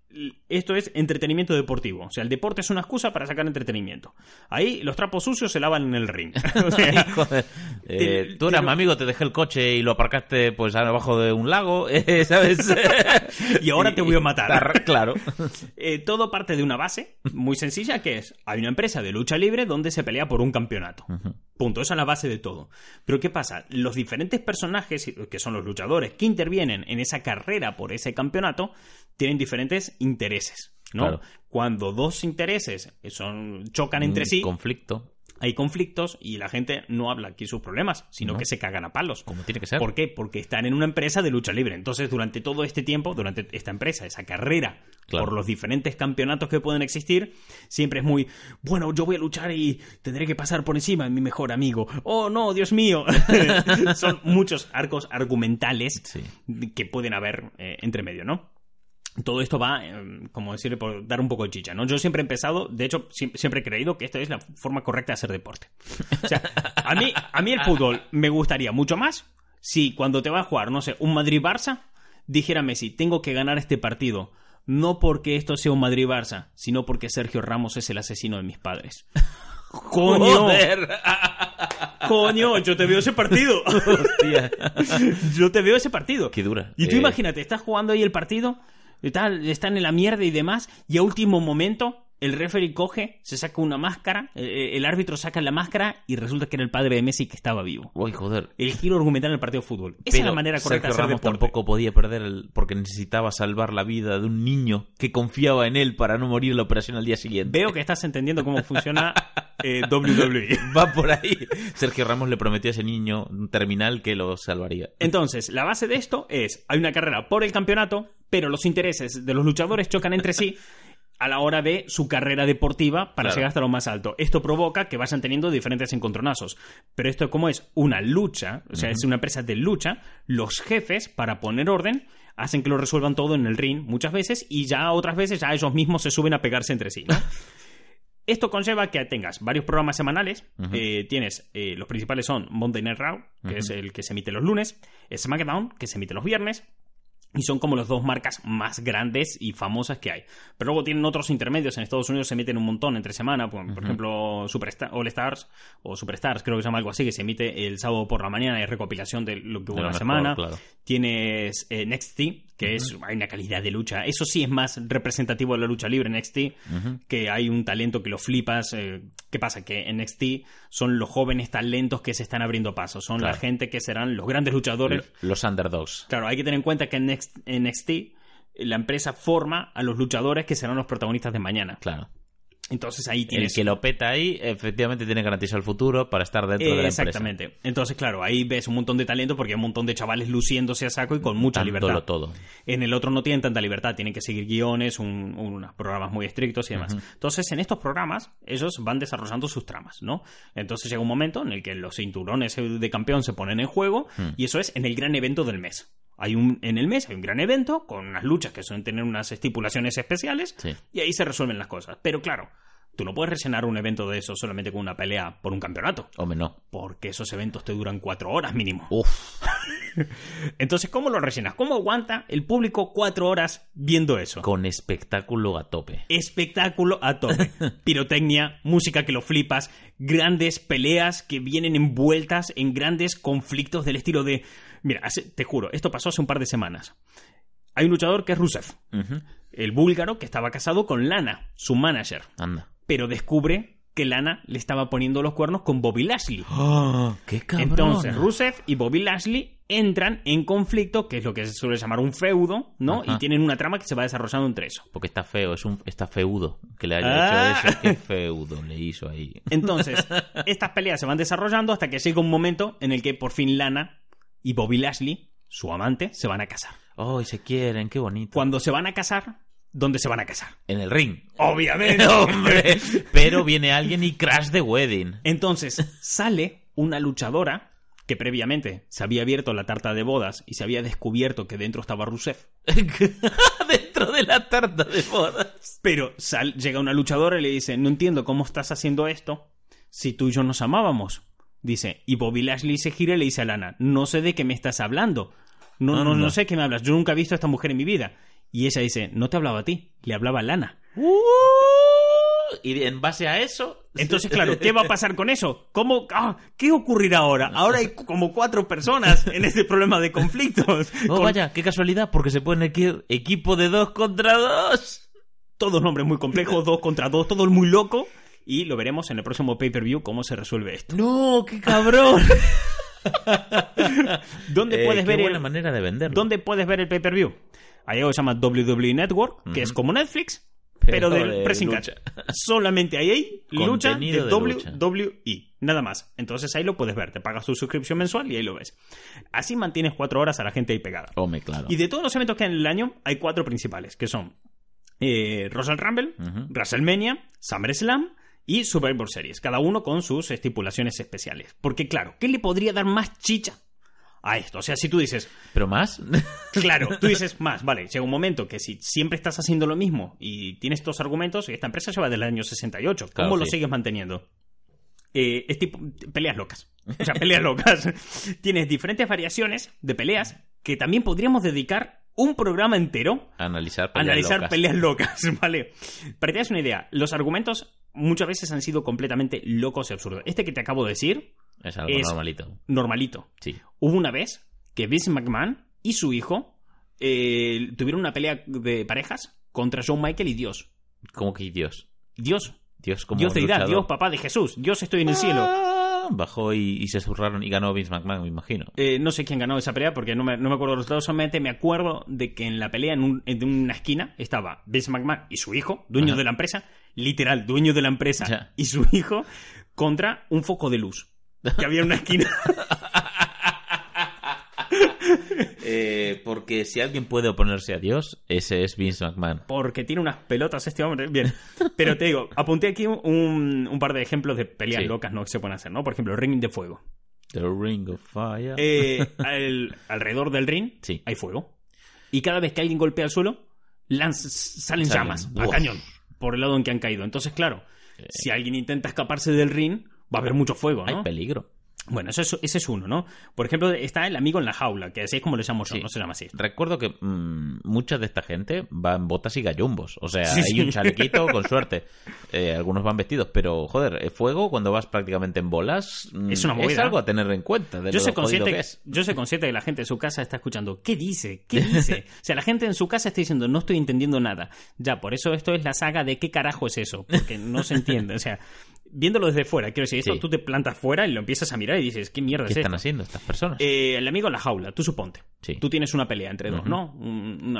esto es entretenimiento deportivo. O sea, el deporte es una excusa para sacar entretenimiento. Ahí los trapos sucios se lavan en el ring. o sea, Joder. Eh, tú eras te- mi amigo, te dejé el coche y lo aparcaste pues abajo de un lago, eh, ¿sabes? Y ahora te voy a matar. Tar- Claro. Eh, todo parte de una base muy sencilla que es, hay una empresa de lucha libre donde se pelea por un campeonato. Punto, esa es la base de todo. Pero ¿qué pasa? Los diferentes personajes, que son los luchadores, que intervienen en esa carrera por ese campeonato, tienen diferentes intereses. ¿no? Claro. Cuando dos intereses son, chocan entre Un sí, Conflicto, hay conflictos y la gente no habla aquí sus problemas, sino No. que se cagan a palos. como tiene que ser. ¿Por qué? Porque están en una empresa de lucha libre. Entonces, durante todo este tiempo, durante esta empresa, esa carrera, Claro. por los diferentes campeonatos que pueden existir, siempre es muy, bueno, yo voy a luchar y tendré que pasar por encima de mi mejor amigo. Oh, no, Dios mío. Son muchos arcos argumentales Sí. que pueden haber eh, entre medio, ¿no? Todo esto va, eh, como decirle, por dar un poco de chicha, ¿no? Yo siempre he empezado, de hecho, siempre, siempre he creído que esta es la forma correcta de hacer deporte. O sea, a mí, a mí el fútbol me gustaría mucho más si cuando te va a jugar, no sé, un Madrid-Barça, dijera Messi, tengo que ganar este partido. No porque esto sea un Madrid-Barça, sino porque Sergio Ramos es el asesino de mis padres. ¡Coño! Joder. ¡Coño! Yo te veo ese partido. Hostia. Yo te veo ese partido. Qué dura. Y tú Eh, imagínate, estás jugando ahí el partido, y tal, están en la mierda y demás, y a último momento el referee coge, se saca una máscara, eh, el árbitro saca la máscara y resulta que era el padre de Messi que estaba vivo. Uy, joder. El giro argumental en el partido de fútbol. Esa es la manera correcta de Sergio hacer Ramos deporte. tampoco podía perder el, porque necesitaba salvar la vida de un niño que confiaba en él para no morir en la operación al día siguiente. Veo que estás entendiendo cómo funciona eh, WWE. Va por ahí. Sergio Ramos le prometió a ese niño un terminal que lo salvaría. Entonces, la base de esto es, hay una carrera por el campeonato, pero los intereses de los luchadores chocan entre sí a la hora de su carrera deportiva para Claro. llegar hasta lo más alto. Esto provoca que vayan teniendo diferentes encontronazos. Pero esto como es una lucha, o sea, es una empresa de lucha, los jefes, para poner orden, hacen que lo resuelvan todo en el ring muchas veces y ya otras veces ya ellos mismos se suben a pegarse entre sí. ¿no? Esto conlleva que tengas varios programas semanales. Eh, tienes, eh, los principales son Monday Night Raw, que es el que se emite los lunes, SmackDown, que se emite los viernes, y son como las dos marcas más grandes y famosas que hay. Pero luego tienen otros intermedios. En Estados Unidos se emiten un montón entre semana. Por, por ejemplo, Superstar, All Stars o Superstars, creo que se llama algo así, que se emite el sábado por la mañana. Es recopilación de lo que hubo la mejor, semana. claro. Tienes eh, que es hay una calidad de lucha. Eso sí es más representativo de la lucha libre NXT, que hay un talento que lo flipas. eh, ¿Qué pasa? Que en NXT son los jóvenes talentos que se están abriendo paso. Son la gente que serán los grandes luchadores. Los underdogs. Claro, hay que tener en cuenta que en en NXT, la empresa forma a los luchadores que serán los protagonistas de mañana. Claro. Entonces ahí El tienes... que lo peta ahí, efectivamente tiene garantizado el futuro para estar dentro de la empresa. Exactamente. Entonces, claro, ahí ves un montón de talento porque hay un montón de chavales luciéndose a saco y con mucha libertad. todo. En el otro no tienen tanta libertad, tienen que seguir guiones, un- unos programas muy estrictos y demás. Entonces, en estos programas, ellos van desarrollando sus tramas, ¿no? Entonces llega un momento en el que los cinturones de campeón se ponen en juego y eso es en el gran evento del mes. Hay un, en el mes hay un gran evento con unas luchas que suelen tener unas estipulaciones especiales Sí. y ahí se resuelven las cosas. Pero claro, tú no puedes rellenar un evento de eso solamente con una pelea por un campeonato. Hombre, no. Porque esos eventos te duran cuatro horas mínimo. Uf. Entonces, ¿cómo lo rellenas? ¿Cómo aguanta el público cuatro horas viendo eso? Con espectáculo a tope. Espectáculo a tope. Pirotecnia, música que lo flipas, grandes peleas que vienen envueltas en grandes conflictos del estilo de... Mira, hace- te juro, esto pasó hace un par de semanas. Hay un luchador que es Rusev, el búlgaro que estaba casado con Lana, su manager, Anda. pero descubre que Lana le estaba poniendo los cuernos con Bobby Lashley. ¡Qué cabrón! Entonces, Rusev y Bobby Lashley entran en conflicto, que es lo que se suele llamar un feudo, ¿no? Ajá. Y tienen una trama que se va desarrollando entre eso. Porque está feo, es un está feudo que le haya Ah. hecho eso. Qué feudo le hizo ahí. Entonces, estas peleas se van desarrollando hasta que llega un momento en el que por fin Lana y Bobby Lashley, su amante, se van a casar. ¡Oh, y se quieren! ¡Qué bonito! Cuando se van a casar, ¿dónde se van a casar? En el ring. Obviamente. ¡Hombre! Pero viene alguien y crash the wedding. Entonces, sale una luchadora que previamente se había abierto la tarta de bodas y se había descubierto que dentro estaba Rusev. Dentro de la tarta de bodas. Pero sal- llega una luchadora y le dice, no entiendo cómo estás haciendo esto si tú y yo nos amábamos. Dice, y Bobby Lashley se gira y le dice a Lana, no sé de qué me estás hablando. No, no, no sé de qué me hablas. Yo nunca he visto a esta mujer en mi vida. Y ella dice, no te hablaba a ti, le hablaba a Lana. Uh, y en base a eso. Entonces, claro, ¿qué va a pasar con eso? ¿Cómo, ah, ¿Qué ocurrirá ahora? Ahora hay como cuatro personas en este problema de conflictos. Oh, Con vaya, qué casualidad, porque se pueden equi- equipo de dos contra dos. todos nombres muy complejos, dos contra dos, todo muy loco. Y lo veremos en el próximo pay-per-view cómo se resuelve esto. No, qué cabrón. ¿Dónde Eh, puedes ver el, manera de venderlo. ¿Dónde puedes ver el pay-per-view? Hay algo que se llama WWE Network, que es como Netflix, pero, Pero de, de pressing catch. Solamente ahí hay lucha de, lucha. WWE. Nada más. Entonces ahí lo puedes ver. Te pagas tu suscripción mensual y ahí lo ves. Así mantienes cuatro horas a la gente ahí pegada. Hombre, claro. Y de todos los eventos que hay en el año, hay cuatro principales, que son eh, Royal Rumble, Ujú. WrestleMania, SummerSlam y Survivor Series, cada uno con sus estipulaciones especiales. Porque claro, ¿qué le podría dar más chicha a esto. O sea, si tú dices, ¿Pero más? claro, tú dices más, vale, llega un momento que si siempre estás haciendo lo mismo y tienes estos argumentos, esta empresa lleva desde el año 68, ¿cómo Claro, lo sí. sigues manteniendo? Eh, es tipo peleas locas. O sea, peleas locas. Tienes diferentes variaciones de peleas que también podríamos dedicar un programa entero Analizar a peleas analizar locas. peleas locas, ¿vale? Para que te una idea, los argumentos muchas veces han sido completamente locos y absurdos. Este que te acabo de decir, Es algo es- normalito. normalito. Sí. Hubo una vez que Vince McMahon y su hijo eh, tuvieron una pelea de parejas contra Shawn Michael y Dios. Como que Dios. Dios. Dios como Dios deidad. Dios papá de Jesús. Dios estoy en el cielo. Ah, Bajó y, y se zurraron y ganó Vince McMahon, me imagino. Eh, no sé quién ganó esa pelea porque no me, no me acuerdo los resultados. Solamente me acuerdo de que en la pelea, en, un- en una esquina, estaba Vince McMahon y su hijo, dueño Ajá. de la empresa, literal, dueño de la empresa y su hijo, contra un foco de luz que había en una esquina. Eh, porque si alguien puede oponerse a Dios, ese es Vince McMahon. porque tiene unas pelotas este hombre. Bien. Pero te digo, apunté aquí un, un par de ejemplos de peleas Sí. locas ¿no? que se pueden hacer, ¿no? Por ejemplo, Ring de Fuego. The Ring of Fire. Eh, al- alrededor del ring Sí. hay fuego. Y cada vez que alguien golpea el suelo, lanz- salen Salen. llamas a Uf. cañón por el lado en que han caído. Entonces, claro, si alguien intenta escaparse del ring, va a haber mucho fuego, Hay ¿no? peligro. Bueno, eso es- ese es uno, ¿no? Por ejemplo, está el amigo en la jaula, que así es como le llamo yo, Sí. no se llama así. Recuerdo que mm, mucha de esta gente va en botas y gallumbos. O sea, Sí, hay sí. un chalequito con suerte. Eh, algunos van vestidos, pero joder, el fuego cuando vas prácticamente en bolas mm, Es una movida. algo a tener en cuenta de Yo lo soy, consciente, que es. yo soy consciente que la gente en su casa está escuchando. ¿Qué dice? ¿Qué dice? O sea, la gente en su casa está diciendo, no estoy entendiendo nada. Ya, por eso esto es la saga de qué carajo es eso. Porque no se entiende. O sea, viéndolo desde fuera, quiero decir, esto Sí. tú te plantas fuera y lo empiezas a mirar y dices, ¿qué mierda ¿Qué es están esto? haciendo estas personas? Eh, el amigo en la jaula, tú suponte. Sí. Tú tienes una pelea entre dos. ¿no?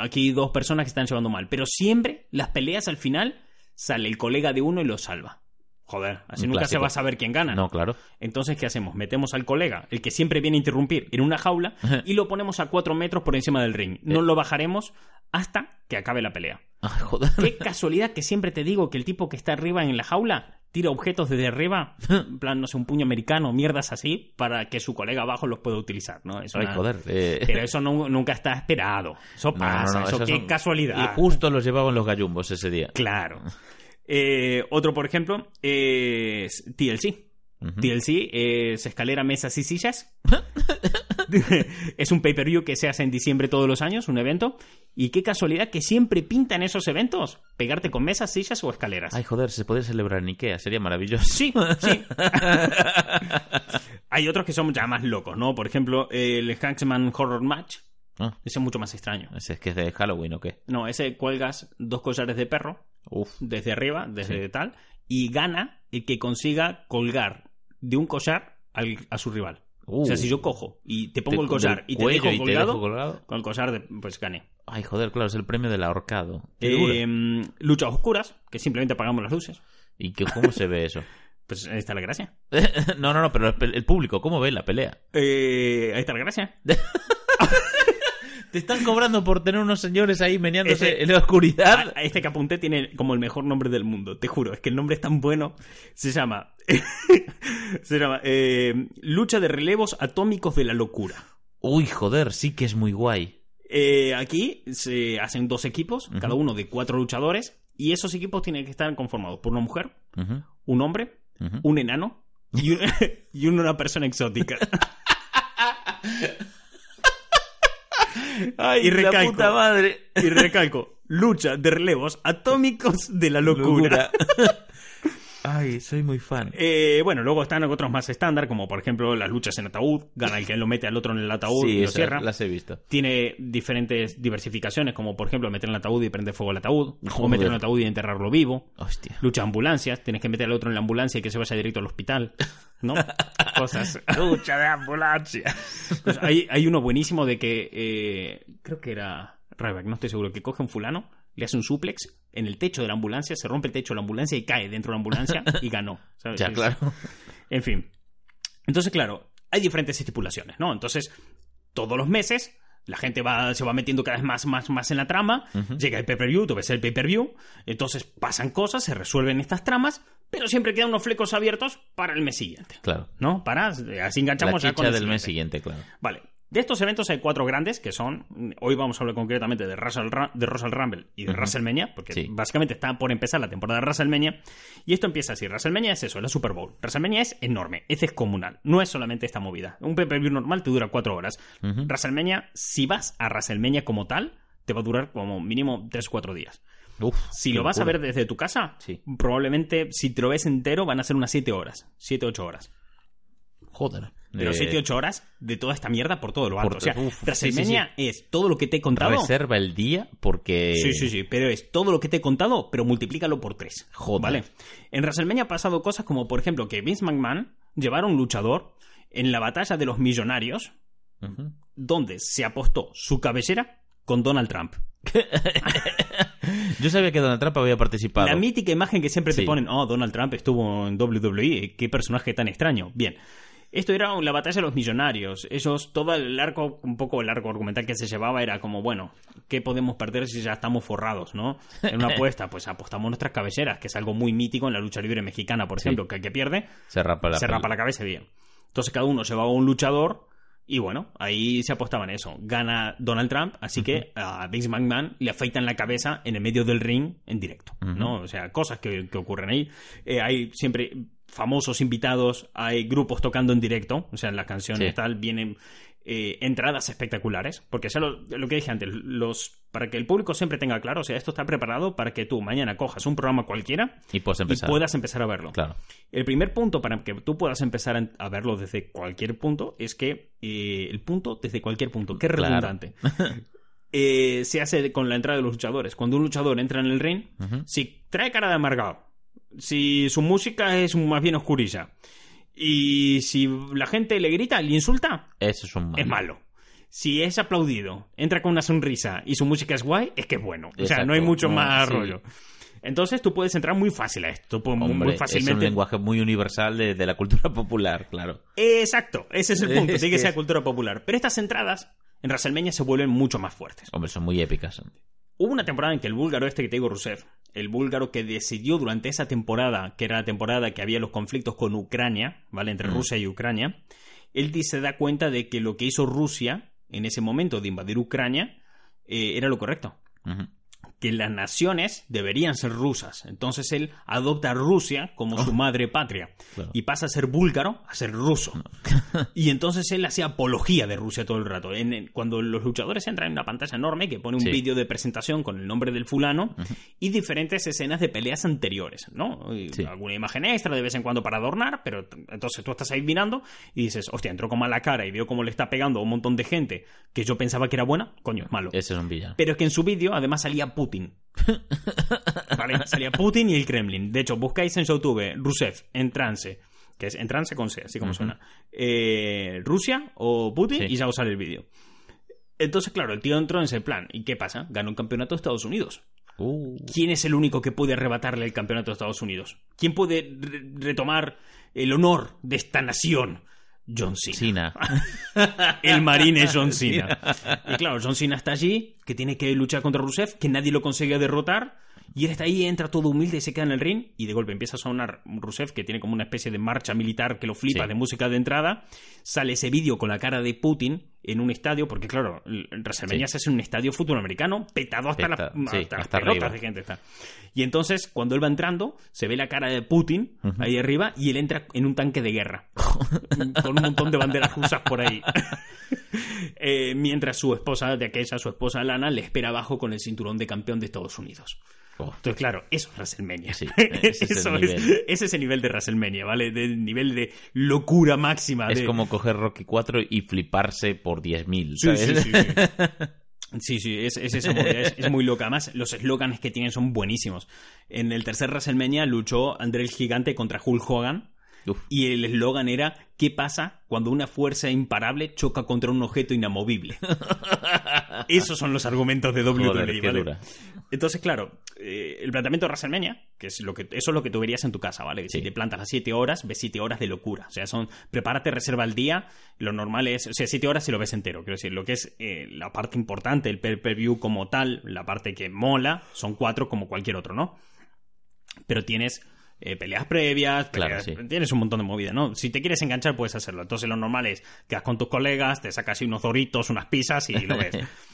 Aquí dos personas que están llevando mal. Pero siempre las peleas al final sale el colega de uno y lo salva. Joder, así Un nunca se va a saber quién gana. no, claro. Entonces, ¿qué hacemos? Metemos al colega, el que siempre viene a interrumpir, en una jaula y lo ponemos a cuatro metros por encima del ring. No lo bajaremos hasta que acabe la pelea. Ay, joder. Qué casualidad que siempre te digo que el tipo que está arriba en la jaula tira objetos desde arriba, en plan, no sé, un puño americano, mierdas así, para que su colega abajo los pueda utilizar, ¿no? Es Ay, joder. eh, Pero eso no- nunca está esperado. Eso no, pasa, no, eso qué son- casualidad. Y justo los llevaban los gallumbos ese día. Claro. Eh, otro, por ejemplo, es TLC. TLC es escalera, mesas y sillas. es un pay-per-view que se hace en diciembre todos los años, un evento. Y qué casualidad que siempre pintan esos eventos. Pegarte con mesas, sillas o escaleras. Ay, joder, se podría celebrar en Ikea, sería maravilloso. Sí, sí. Hay otros que son ya más locos, ¿no? Por ejemplo, el Hacksman Horror Match. Ah, Ese es mucho más extraño. ese es que es de Halloween o qué. No, ese cuelgas dos collares de perro Uf. desde arriba, desde Sí. tal, y gana el que consiga colgar de un collar al- a su rival. O sea, Uh. si yo cojo y te pongo Te- el collar y te dejo y te colgado, dejo colgado. con el collar, de- pues gané. Ay, joder, claro, es el premio del ahorcado. Eh, luchas oscuras, que simplemente apagamos las luces. ¿Y que, cómo se ve eso? Pues ahí está la gracia. no, no, no, pero el, el público, ¿cómo ve la pelea? Eh, ahí está la gracia. Te están cobrando por tener unos señores ahí meneándose en la oscuridad. A- a este que apunté tiene como el mejor nombre del mundo, te juro. Es que el nombre es tan bueno. Se llama. se llama. eh, Lucha de relevos atómicos de la locura. Uy, joder, sí que es muy guay. Eh, aquí se hacen dos equipos, cada uno de cuatro luchadores, y esos equipos tienen que estar conformados por una mujer, un hombre, un enano y, un- y una persona exótica. Ay, y la recalco. puta madre. Y recalco, lucha de relevos atómicos de la locura. Ay, soy muy fan. Eh, bueno, luego están otros más estándar, como por ejemplo las luchas en ataúd, gana el que lo mete al otro en el ataúd y lo cierra. las he visto. Tiene diferentes diversificaciones, como por ejemplo meter en el ataúd y prender fuego al ataúd, o meter en el ataúd y enterrarlo vivo. Hostia. Lucha de ambulancias, tienes que meter al otro en la ambulancia y que se vaya directo al hospital, ¿no? Cosas. Lucha de ambulancia. Pues hay, hay uno buenísimo de que eh, creo que era Ryback, no estoy seguro, que coge un fulano, le hace un suplex en el techo de la ambulancia, se rompe el techo de la ambulancia y cae dentro de la ambulancia y ganó. ¿sabes? Ya, claro. En fin. Entonces, claro, hay diferentes estipulaciones, ¿no? Entonces, todos los meses la gente va, se va metiendo cada vez más, más, más en la trama. Llega el pay-per-view, tú ves el pay-per-view. Entonces pasan cosas, se resuelven estas tramas, pero siempre quedan unos flecos abiertos para el mes siguiente, Claro. ¿no? Para, así La enganchamos ya con el del mes siguiente, claro. Vale. De estos eventos hay cuatro grandes que son, hoy vamos a hablar concretamente de Russell, de Russell Rumble y de Ujú. WrestleMania, porque Sí. básicamente está por empezar la temporada de WrestleMania. Y esto empieza así: WrestleMania es eso, es la Super Bowl. WrestleMania es enorme, es descomunal, no es solamente esta movida. Un pay-per-view normal te dura cuatro horas. Ujú. WrestleMania, si vas a WrestleMania como tal, te va a durar como mínimo tres o cuatro días. Uf, Si lo vas a ver desde tu casa, Sí. probablemente si te lo ves entero van a ser unas 7 horas, 7 8 horas. Joder. Pero Eh, 7 8 horas de toda esta mierda por todo lo alto. Por- o sea, sí, WrestleMania es todo lo que te he contado. Reserva el día porque... Sí, sí, sí, pero es todo lo que te he contado, pero multiplícalo por 3. Joder. ¿Vale? En WrestleMania ha pasado cosas como, por ejemplo, que Vince McMahon llevara un luchador en la batalla de los millonarios, donde se apostó su cabellera con Donald Trump. Yo sabía que Donald Trump había participado. La mítica imagen que siempre te ponen, oh, Donald Trump estuvo en WWE, qué personaje tan extraño. Bien. Esto era la batalla de los millonarios. Ellos, todo el arco, un poco el arco argumental que se llevaba era como, bueno, ¿qué podemos perder si ya estamos forrados, no? En una apuesta, pues apostamos nuestras cabelleras, que es algo muy mítico en la lucha libre mexicana, por Sí. ejemplo, que el que pierde Se rapa la se rapa la cabeza bien. Entonces cada uno llevaba un luchador y bueno, ahí se apostaba en eso. Gana Donald Trump, así que a Vince McMahon le afeitan la cabeza en el medio del ring en directo, ¿no? O sea, cosas que, que ocurren ahí. Eh, hay siempre famosos invitados, hay grupos tocando en directo, o sea, en las canciones Sí. tal, vienen eh, entradas espectaculares, porque ya lo, lo que dije antes, los para que el público siempre tenga claro, o sea, esto está preparado para que tú mañana cojas un programa cualquiera Y puedes empezar. y puedas empezar a verlo. Claro. El primer punto para que tú puedas empezar a- verlo desde cualquier punto es que eh, el punto desde cualquier punto, qué Claro. redundante. Eh, se hace con la entrada de los luchadores. Cuando un luchador entra en el ring, si trae cara de amargado, si su música es más bien oscurilla y si la gente le grita, le insulta, Eso es un mal. es malo. Si es aplaudido, entra con una sonrisa y su música es guay, es que es bueno. O sea, no hay mucho No, más sí. rollo. Entonces tú puedes entrar muy fácil a esto. muy- Hombre, es un lenguaje muy universal de, de la cultura popular, claro. Exacto, ese es el punto, tiene que ser cultura popular. Pero estas entradas en WrestleMania se vuelven mucho más fuertes. Hombre, son muy épicas. Hubo una temporada en que el búlgaro este que te digo, Rusev, el búlgaro que decidió durante esa temporada, que era la temporada que había los conflictos con Ucrania, ¿vale? Entre Mm. Rusia y Ucrania, él se da cuenta de que lo que hizo Rusia en ese momento de invadir Ucrania eh, era lo correcto. Que las naciones deberían ser rusas. Entonces él adopta a Rusia como su madre patria Oh. Claro. y pasa a ser búlgaro a ser ruso. y entonces él hacía apología de Rusia todo el rato. En- en- cuando los luchadores entran en una pantalla enorme que pone un Sí. vídeo de presentación con el nombre del fulano y diferentes escenas de peleas anteriores, ¿no? Y Sí. Alguna imagen extra de vez en cuando para adornar, pero entonces tú estás ahí mirando y dices, hostia, entró con mala cara y veo cómo le está pegando a un montón de gente que yo pensaba que era buena, coño, es malo. Ese es un villano. Pero es que en su vídeo además salía Putin. ¿Vale? Salía Putin y el Kremlin. De hecho, buscáis en YouTube Rusev en trance, que es en trance con C, así como suena. eh, Rusia o Putin Sí. y ya os sale el vídeo. Entonces, claro, el tío entró en ese plan. ¿Y qué pasa? Ganó un campeonato de Estados Unidos. Uh, ¿Quién es el único que puede arrebatarle el campeonato de Estados Unidos? ¿Quién puede re- retomar el honor de esta nación? John Cena. El marine John Cena. Y claro, John Cena está allí, que tiene que luchar contra Rusev, que nadie lo consigue derrotar. Y él está ahí, entra todo humilde y se queda en el ring. Y de golpe empieza a sonar Rusev, que tiene como una especie de marcha militar que lo flipa Sí. de música de entrada. Sale ese vídeo con la cara de Putin en un estadio, porque claro, WrestleMania Sí. se hace en un estadio futboamericano petado hasta, Peta- la- sí, hasta las pelotas de gente. Está. Y entonces, cuando él va entrando, se ve la cara de Putin ahí arriba y él entra en un tanque de guerra. con un montón de banderas rusas por ahí. Eh, mientras su esposa, de aquella, su esposa Lana, le espera abajo con el cinturón de campeón de Estados Unidos. Oh, Entonces, claro, eso es WrestleMania. Sí, ese es el ese es el nivel de WrestleMania, ¿vale? Del nivel de locura máxima. es de- como coger Rocky 4 y fliparse por 10.000. Sí, sí, sí, sí. Sí, sí, es, es esa movida, es, es muy loca. Además, los eslóganes que tienen son buenísimos. En el tercer WrestleMania luchó André el Gigante contra Hulk Hogan. Uf. Y el eslogan era ¿Qué pasa cuando una fuerza imparable choca contra un objeto inamovible? Esos son los argumentos de WWE, Joder. Entonces, claro, eh, el planteamiento de WrestleMania, que es lo que eso es lo que tú verías en tu casa, ¿vale? Si Sí. te plantas a 7 horas, ves 7 horas de locura. O sea, son prepárate, reserva el día. Lo normal es, o sea, 7 horas si lo ves entero. Quiero decir, lo que es eh, la parte importante, el pay-per-view como tal, la parte que mola, son 4 como cualquier otro, ¿no? Pero tienes eh, peleas previas, Claro, peleas- sí. tienes un montón de movida, ¿no? Si te quieres enganchar, puedes hacerlo. Entonces, lo normal es que vas con tus colegas, te sacas ahí unos doritos, unas pizzas y lo ves.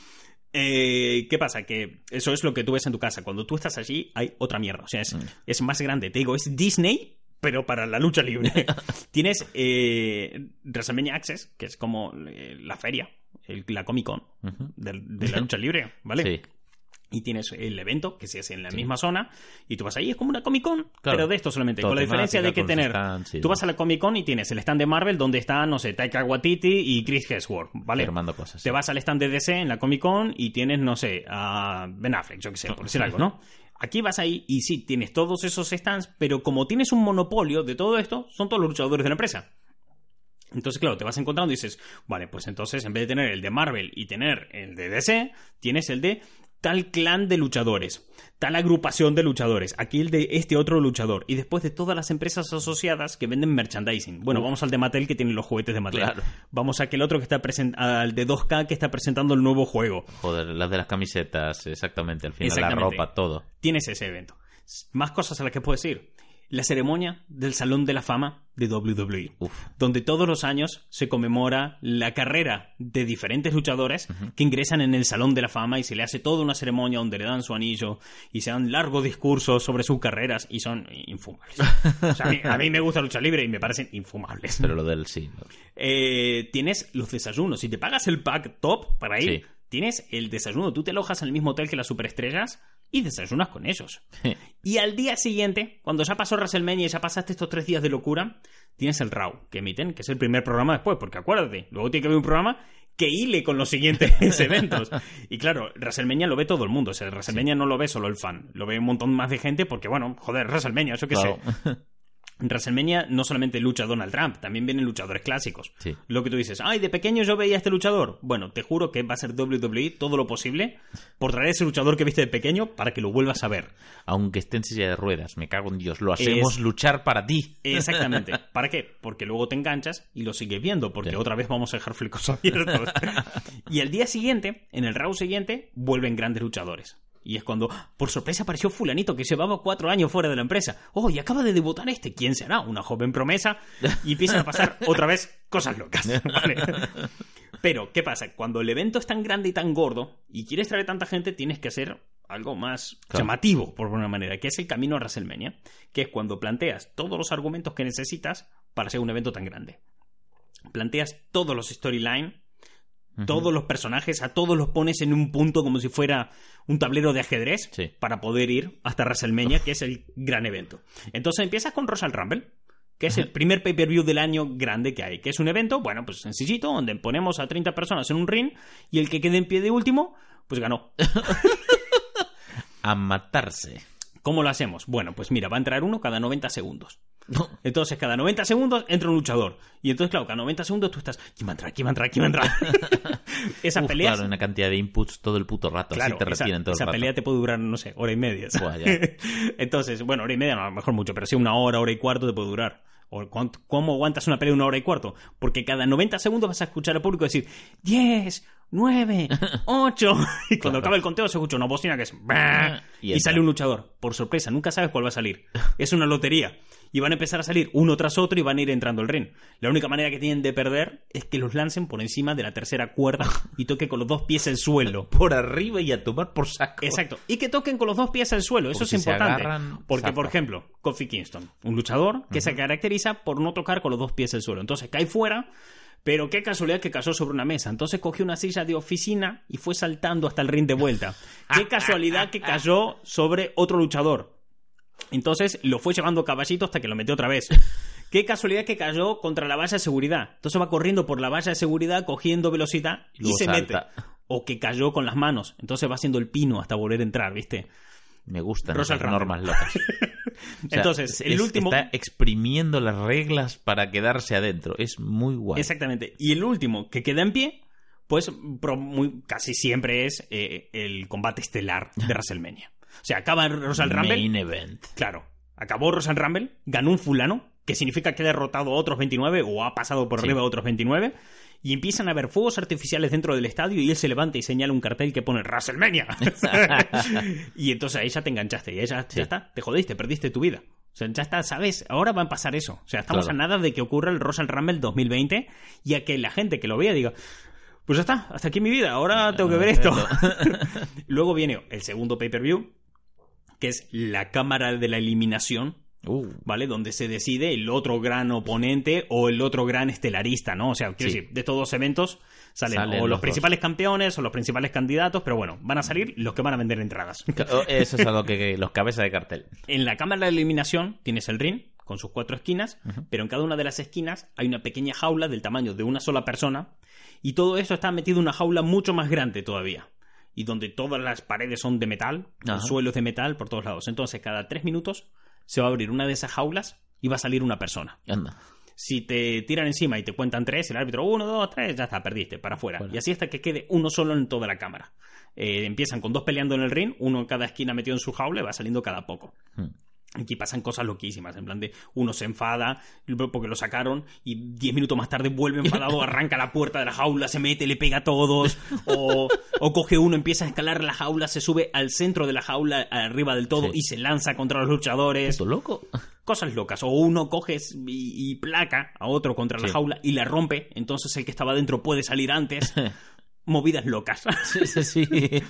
Eh, ¿Qué pasa? Que eso es lo que tú ves en tu casa. Cuando tú estás allí, hay otra mierda. O sea, es, Mm. es más grande. Te digo, es Disney, pero para la lucha libre. Tienes eh, WrestleMania Access, que es como eh, la feria, el- la Comic Con de, de la lucha libre, ¿vale? Sí. Y tienes el evento que se hace en la misma zona y tú vas ahí, es como una Comic Con, Claro. pero de esto solamente, Todo con la diferencia de que tener... Tú vas a la Comic Con y tienes el stand de Marvel donde está, no sé, Taika Waititi y Chris Hemsworth, ¿vale? Firmando cosas. Te sí. vas al stand de DC en la Comic Con y tienes, no sé, a Ben Affleck, yo qué sé, por decir algo, ¿no? Aquí vas ahí y sí, tienes todos esos stands, pero como tienes un monopolio de todo esto, son todos los luchadores de la empresa. Entonces, claro, te vas encontrando y dices, vale, pues entonces en vez de tener el de Marvel y tener el de DC, tienes el de tal clan de luchadores, tal agrupación de luchadores, aquí el de este otro luchador, y después de todas las empresas asociadas que venden merchandising. Bueno, vamos al de Mattel que tiene los juguetes de Mattel. Claro. Vamos a aquel otro que está al de 2K que está presentando el nuevo juego. Joder, las de las camisetas, exactamente. Al final, la ropa, todo. Tienes ese evento. Más cosas a las que puedes ir. La ceremonia del Salón de la Fama de WWE. Uf. donde todos los años se conmemora la carrera de diferentes luchadores que ingresan en el Salón de la Fama y se le hace toda una ceremonia donde le dan su anillo y se dan largos discursos sobre sus carreras y son infumables. O sea, a, mí, a mí me gusta lucha libre y me parecen infumables. Pero lo del sí. ¿no? Eh, tienes los desayunos. Si te pagas el pack top para ir, Sí. tienes el desayuno. Tú te alojas en el mismo hotel que las superestrellas y desayunas con ellos. Y al día siguiente, cuando ya pasó WrestleMania y ya pasaste estos tres días de locura, tienes el Raw, que emiten, que es el primer programa después, porque acuérdate, luego tiene que haber un programa que hile con los siguientes eventos. Y claro, WrestleMania lo ve todo el mundo, o sea, WrestleMania no lo ve solo el fan, lo ve un montón más de gente porque, bueno, joder, WrestleMania, eso que Claro. sé. En WrestleMania no solamente lucha Donald Trump, también vienen luchadores clásicos. Sí. Lo que tú dices, ay, de pequeño yo veía a este luchador. Bueno, te juro que va a ser WWE todo lo posible por traer ese luchador que viste de pequeño para que lo vuelvas a ver. Aunque esté en silla de ruedas, me cago en Dios. Lo hacemos luchar para ti. Exactamente. ¿Para qué? Porque luego te enganchas y lo sigues viendo, porque otra vez vamos a dejar flecos abiertos. y el día siguiente, en el round siguiente, vuelven grandes luchadores. Y es cuando, por sorpresa, apareció fulanito que llevaba cuatro años fuera de la empresa. Oh, y acaba de debutar este. ¿Quién será? Una joven promesa. Y empiezan a pasar otra vez cosas locas. ¿vale? Pero, ¿qué pasa? Cuando el evento es tan grande y tan gordo y quieres traer tanta gente, tienes que hacer algo más Claro. llamativo, por una manera, que es el camino a WrestleMania, que es cuando planteas todos los argumentos que necesitas para hacer un evento tan grande. Planteas todos los storylines, todos los personajes, a todos los pones en un punto como si fuera un tablero de ajedrez Sí. para poder ir hasta WrestleMania, que es el gran evento. Entonces empiezas con Royal Rumble, que es el primer pay-per-view del año grande que hay, que es un evento, bueno, pues sencillito, donde ponemos a 30 personas en un ring y el que quede en pie de último, pues ganó. A matarse. ¿Cómo lo hacemos? Bueno, pues mira, va a entrar uno cada 90 segundos. Entonces, cada 90 segundos entra un luchador. Y entonces, claro, cada 90 segundos tú estás, ¿quién va a entrar? ¿Quién va a entrar? ¿Quién va a entrar? Esas Uf, peleas... Claro, una cantidad de inputs todo el puto rato. Claro, así te esa, todo esa el rato. pelea te puede durar, no sé, hora y media. Buah. Entonces, bueno, hora y media no, a lo mejor mucho, pero sí una hora, hora y cuarto te puede durar. O ¿Cómo aguantas una pelea de una hora y cuarto? Porque cada 90 segundos vas a escuchar al público decir 10, 9, 8. Y cuando Claro. acaba el conteo se escucha una bocina que es... Y Y, sale un luchador. Por sorpresa, nunca sabes cuál va a salir. Es una lotería. Y van a empezar a salir uno tras otro y van a ir entrando al ring. La única manera que tienen de perder es que los lancen por encima de la tercera cuerda y toque con los dos pies el suelo. Por arriba y a tomar por saco. Exacto. Y que toquen con los dos pies al suelo. Eso Porque es importante. agarran, Porque, por ejemplo, Kofi Kingston, un luchador que se caracteriza por no tocar con los dos pies al suelo. Entonces cae fuera, pero qué casualidad que cayó sobre una mesa. Entonces cogió una silla de oficina y fue saltando hasta el ring de vuelta. Qué casualidad que cayó sobre otro luchador. Entonces lo fue llevando caballito hasta que lo metió otra vez. Qué casualidad que cayó contra la valla de seguridad. Entonces va corriendo por la valla de seguridad, cogiendo velocidad y, luego se salta. mete. O que cayó con las manos. Entonces va haciendo el pino hasta volver a entrar, ¿viste? Me gustan Rosa esas normas locas. O sea, Entonces, el es- último- Está exprimiendo las reglas para quedarse adentro. Es muy guay. Exactamente. Y el último que queda en pie, pues pro- muy, casi siempre es eh, el combate estelar de WrestleMania. O sea, acaba Royal Rumble. Main event. Claro, acabó Royal Rumble, ganó un fulano, que significa que ha derrotado a otros 29 o ha pasado por Sí. arriba a otros 29. Y empiezan a haber fuegos artificiales dentro del estadio y él se levanta y señala un cartel que pone WrestleMania. y entonces ahí ya te enganchaste y ahí ya, ya Sí. está, te jodiste, perdiste tu vida. O sea, ya está, ¿sabes? Ahora va a pasar eso. O sea, estamos Claro. a nada de que ocurra el Royal Rumble 2020 y a que la gente que lo vea diga, pues ya está, hasta aquí mi vida, ahora tengo que ver esto. Luego viene el segundo pay-per-view, que es la cámara de la eliminación, Uh, ¿vale? Donde se decide el otro gran oponente o el otro gran estelarista, ¿no? O sea, quiero Sí. decir, de estos dos eventos salen, Salen o los, principales campeones o los principales candidatos, pero bueno, van a salir los que van a vender entradas. oh, eso es algo que, que los cabezas de cartel. En la cámara de eliminación tienes el ring con sus cuatro esquinas, pero en cada una de las esquinas hay una pequeña jaula del tamaño de una sola persona y todo eso está metido en una jaula mucho más grande todavía. Y donde todas las paredes son de metal, el Ajá. suelo es de metal por todos lados. Entonces, cada tres minutos se va a abrir una de esas jaulas y va a salir una persona. Anda. Si te tiran encima y te cuentan tres, el árbitro, uno, dos, tres, ya está, perdiste, para afuera. Fuera. Y así hasta que quede uno solo en toda la cámara. Eh, empiezan con dos peleando en el ring, uno en cada esquina metido en su jaula y va saliendo cada poco. Hmm. Aquí pasan cosas loquísimas, en plan de uno se enfada porque lo sacaron y diez minutos más tarde vuelve enfadado, arranca la puerta de la jaula, se mete, le pega a todos, o, o coge uno, empieza a escalar la jaula, se sube al centro de la jaula, arriba del todo, Sí. y se lanza contra los luchadores ¿Esto loco? cosas locas. O uno coge y, y placa a otro contra la jaula y la rompe, entonces el que estaba dentro puede salir antes. Movidas locas. Sí, sí, sí.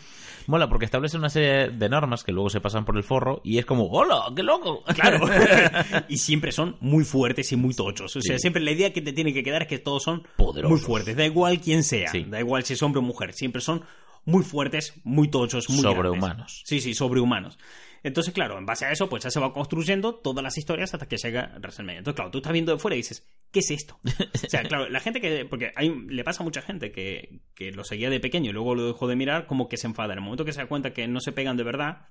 Mola, porque establece una serie de normas que luego se pasan por el forro y es como, ¡hola! ¡Qué loco! Claro. y siempre son muy fuertes y muy tochos. O sea, Sí. siempre la idea que te tiene que quedar es que todos son Poderosos. muy fuertes. Da igual quién sea. Sí. Da igual si es hombre o mujer. Siempre son muy fuertes, muy tochos, muy Sobrehumanos. grandes. Sí, sí, sobrehumanos. Entonces, claro, en base a eso, pues ya se va construyendo todas las historias hasta que llega WrestleMania. Entonces, claro, tú estás viendo de fuera y dices, ¿qué es esto? O sea, claro, la gente que. Porque hay, le pasa a mucha gente que, que lo seguía de pequeño y luego lo dejó de mirar, como que se enfada. En el momento que se da cuenta que no se pegan de verdad,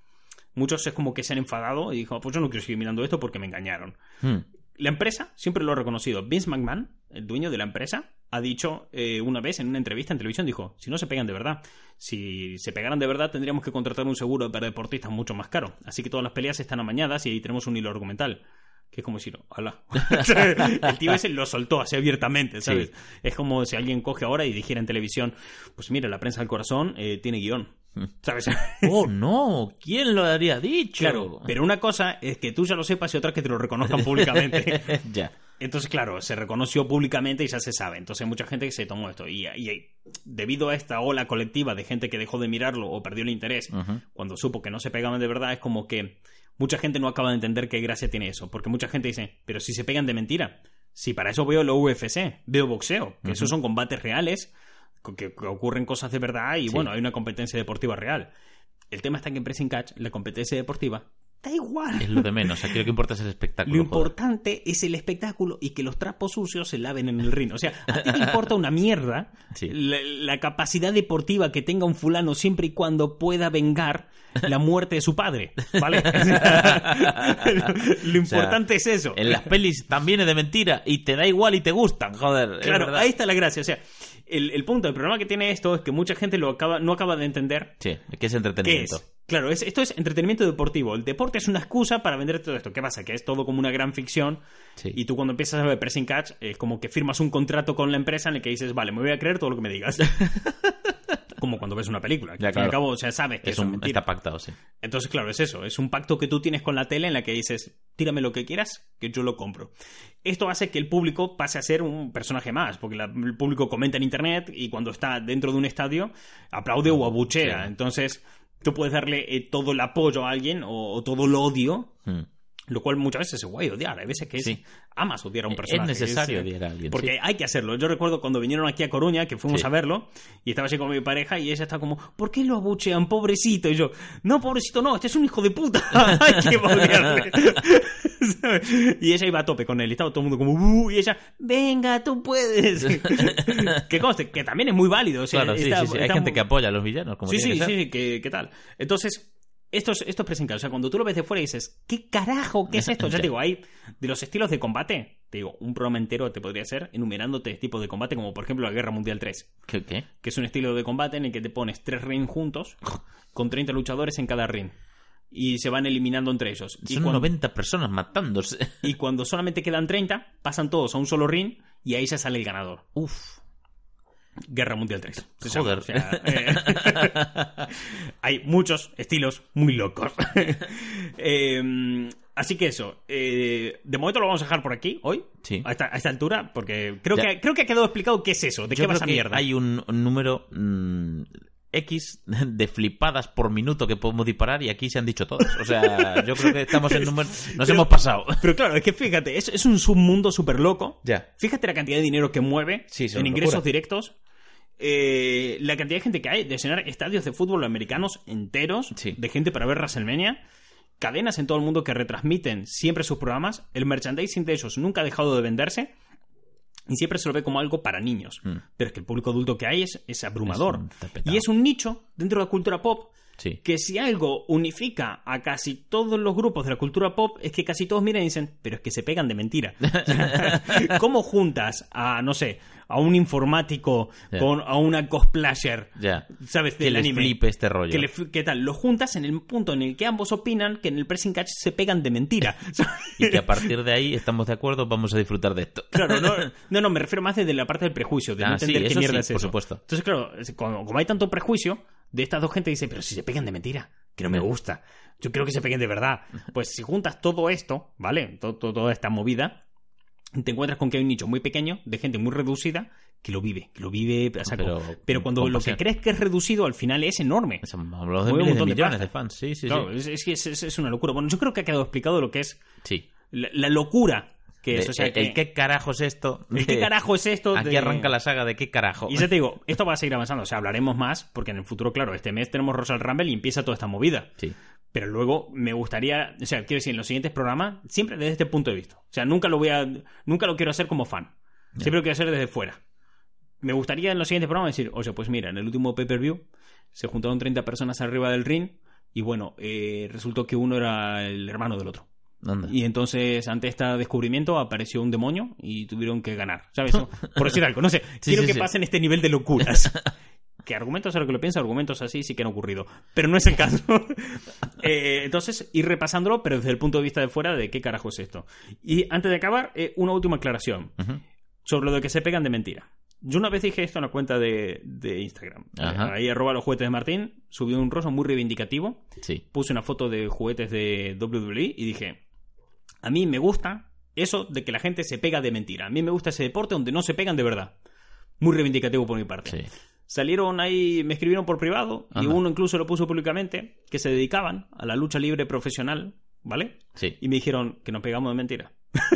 muchos es como que se han enfadado y dijo, pues yo no quiero seguir mirando esto porque me engañaron. Hmm. La empresa siempre lo ha reconocido. Vince McMahon, el dueño de la empresa, ha dicho eh, una vez en una entrevista en televisión, dijo, si no se pegan de verdad, si se pegaran de verdad tendríamos que contratar un seguro para deportistas mucho más caro. Así que todas las peleas están amañadas y ahí tenemos un hilo argumental. Que es como decir, hola. el tío ese lo soltó así abiertamente, ¿sabes? Sí. Es como si alguien coge ahora y dijera en televisión, pues mira, la prensa del corazón eh, tiene guion. ¿Sabes? ¡Oh, no! ¿Quién lo habría dicho? claro, pero una cosa es que tú ya lo sepas y otra que te lo reconozcan públicamente. ya. Entonces, claro, se reconoció públicamente y ya se sabe. Entonces hay mucha gente que se tomó esto. Y, y debido a esta ola colectiva de gente que dejó de mirarlo o perdió el interés Ujú. cuando supo que no se pegaban de verdad, es como que mucha gente no acaba de entender qué gracia tiene eso. Porque mucha gente dice, pero si se pegan de mentira. Si para eso veo lo UFC, veo boxeo, que esos son combates reales, que, que ocurren cosas de verdad y Sí. bueno, hay una competencia deportiva real. El tema está que en Pressing Catch, la competencia deportiva, da igual. Es lo de menos. Aquí lo que importa es el espectáculo. Lo joder. importante es el espectáculo y que los trapos sucios se laven en el ring. O sea, a ti te importa una mierda Sí. la, la capacidad deportiva que tenga un fulano siempre y cuando pueda vengar la muerte de su padre. ¿Vale? lo importante es eso. En las pelis también es de mentira y te da igual y te gustan, joder. Claro, ahí está la gracia. O sea, el, el punto, el problema que tiene esto es que mucha gente lo acaba, no acaba de entender Sí, que es ¿Qué entretenimiento. es? Claro, es- esto es entretenimiento deportivo. El deporte es una excusa para vender todo esto. ¿Qué pasa? Que es todo como una gran ficción. Sí. Y tú cuando empiezas a ver Pressing Catch, es como que firmas un contrato con la empresa en el que dices, vale, me voy a creer todo lo que me digas. como cuando ves una película. Que Ya, al fin y al cabo, o sea, sabes que Es eso es un, mentira. está pactado, sí. Entonces, claro, es eso. Es un pacto que tú tienes con la tele en la que dices, tírame lo que quieras, que yo lo compro. Esto hace que el público pase a ser un personaje más, porque la- el público comenta en internet y cuando está dentro de un estadio aplaude o abuchea. Sí. Entonces, tú puedes darle eh, todo el apoyo a alguien o, o todo el odio, Hmm. Lo cual muchas veces es guay odiar. Hay veces que es- Sí. amas odiar a un Es personaje. necesario eh, odiar a alguien, Porque sí. hay que hacerlo. Yo recuerdo cuando vinieron aquí a Coruña, que fuimos Sí. a verlo, y estaba así con mi pareja, y ella está como, ¿por qué lo abuchean, pobrecito? Y yo, no, pobrecito, no, este es un hijo de puta. hay que odiarle. Y ella iba a tope con él, y estaba todo el mundo como, "Uh", y ella, venga, tú puedes. que conste, que también es muy válido. o sea, Claro, sí, está- sí, sí. Hay gente muy- que apoya a los villanos, como Sí, tiene sí, que sí, ser. sí, ¿qué, qué tal? Entonces, esto es, esto es. O sea, cuando tú lo ves de fuera y dices, ¿qué carajo? ¿Qué es esto? Ya te digo, hay de los estilos de combate. Te digo, un programa entero te podría ser enumerándote tipos de combate, como por ejemplo la Guerra Mundial 3, ¿Qué? qué? que es un estilo de combate en el que te pones tres rings juntos con 30 luchadores en cada ring. Y se van eliminando entre ellos. Y Son cuando, 90 personas matándose. y cuando solamente quedan 30, pasan todos a un solo ring y ahí ya sale el ganador. Uf. Guerra Mundial 3. se Joder. llama, o sea, eh, hay muchos estilos muy locos. Eh, Así que eso, eh, de momento lo vamos a dejar por aquí hoy, Sí. a, esta, a esta altura, porque creo Ya. que, creo que ha quedado explicado qué es eso, de Yo qué va creo esa que mierda. Hay un, número mm, X de flipadas por minuto que podemos disparar y aquí se han dicho todas. O sea, yo creo que estamos en número... Nos Pero- hemos pasado. Pero claro, es que fíjate, es, es un submundo súper loco. Ya. Fíjate la cantidad de dinero que mueve Sí, en ingresos locura. directos. Eh, la cantidad de gente que hay de llenar estadios de fútbol americanos enteros, Sí. de gente para ver WrestleMania, cadenas en todo el mundo que retransmiten siempre sus programas, el merchandising de ellos nunca ha dejado de venderse y siempre se lo ve como algo para niños. Mm. Pero es que el público adulto que hay es, es abrumador. Es y es un nicho dentro de la cultura pop Sí. que si algo unifica a casi todos los grupos de la cultura pop es que casi todos miran y dicen, pero es que se pegan de mentira. ¿Cómo juntas a, no sé, a un informático con a una cosplayer, Ya. ¿sabes? Que Del les anime? flipe este rollo. Que le ¿Qué tal? Lo juntas en el punto en el que ambos opinan que en el pressing catch se pegan de mentira. Y que a partir de ahí estamos de acuerdo, vamos a disfrutar de esto. Claro, no, no, no, me refiero más desde la parte del prejuicio, de Ah, no sí, entender qué eso mierda sí, es por eso. supuesto. Entonces, claro, como hay tanto prejuicio, de estas dos gente dice, pero si se pegan de mentira, que no me gusta. Yo quiero que se peguen de verdad. Pues si juntas todo esto, ¿vale? To- to- toda esta movida, te encuentras con que hay un nicho muy pequeño, de gente muy reducida, que lo vive, que lo vive. Pero Pero, cuando lo que crees que es reducido, al final es enorme. Hablamos de Mueve un miles de montón de millones de, fans. Sí, sí, Claro, sí. es, es es, es- es una locura. Bueno, yo creo que ha quedado explicado lo que es Sí. la, la locura que es. De- O sea, el, que- qué carajo es esto. ¿el qué carajo es esto? Aquí arranca la saga de qué carajo. Y ya te digo, esto va a seguir avanzando. O sea, hablaremos más, porque en el futuro, claro, este mes tenemos Rosal Rumble y empieza toda esta movida. Sí. Pero luego me gustaría, o sea, quiero decir, en los siguientes programas, siempre desde este punto de vista. O sea, nunca lo voy a, nunca lo quiero hacer como fan. Siempre lo quiero hacer desde fuera. Me gustaría en los siguientes programas decir, oye, pues mira, en el último pay-per-view se juntaron 30 personas arriba del ring y bueno, eh, resultó que uno era el hermano del otro. Anda. Y entonces, ante este descubrimiento, apareció un demonio y tuvieron que ganar. ¿Sabes? Por decir algo, no sé. Sí, quiero sí, que sí. pasen este nivel de locuras. que argumentos a lo que lo pienso, argumentos así sí que han ocurrido. Pero no es el caso. Eh, entonces, ir repasándolo, pero desde el punto de vista de fuera, de qué carajo es esto. Y antes de acabar, eh, una última aclaración sobre lo de que se pegan de mentira. Yo una vez dije esto en la cuenta de, de Instagram. Ajá. Ahí arroba los juguetes de Martín, subí un rostro muy reivindicativo Sí. puse una foto de juguetes de WWE y dije, a mí me gusta eso de que la gente se pega de mentira. A mí me gusta ese deporte donde no se pegan de verdad. Muy reivindicativo por mi parte. Sí. Salieron ahí, me escribieron por privado y uno incluso lo puso públicamente, que se dedicaban a la lucha libre profesional, ¿vale? Sí. Y me dijeron que nos pegamos de mentira.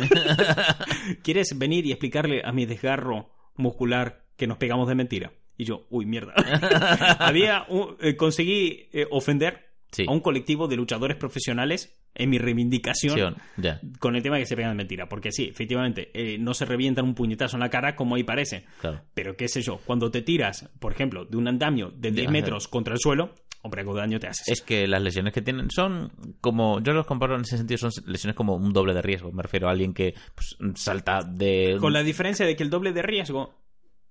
¿Quieres venir y explicarle a mi desgarro muscular que nos pegamos de mentira? Y yo, uy, mierda. Había un- eh, conseguí eh, ofender Sí. a un colectivo de luchadores profesionales en mi reivindicación con el tema de que se pegan de mentira. Porque sí, efectivamente, eh, no se revientan un puñetazo en la cara como ahí parece. Claro. Pero qué sé yo, cuando te tiras, por ejemplo, de un andamio de 10 ajá. metros contra el suelo, hombre, algo daño te haces. Es que las lesiones que tienen son como. Yo los comparo en ese sentido, son lesiones como un doble de riesgo. Me refiero a alguien que pues, salta de. Con la diferencia de que el doble de riesgo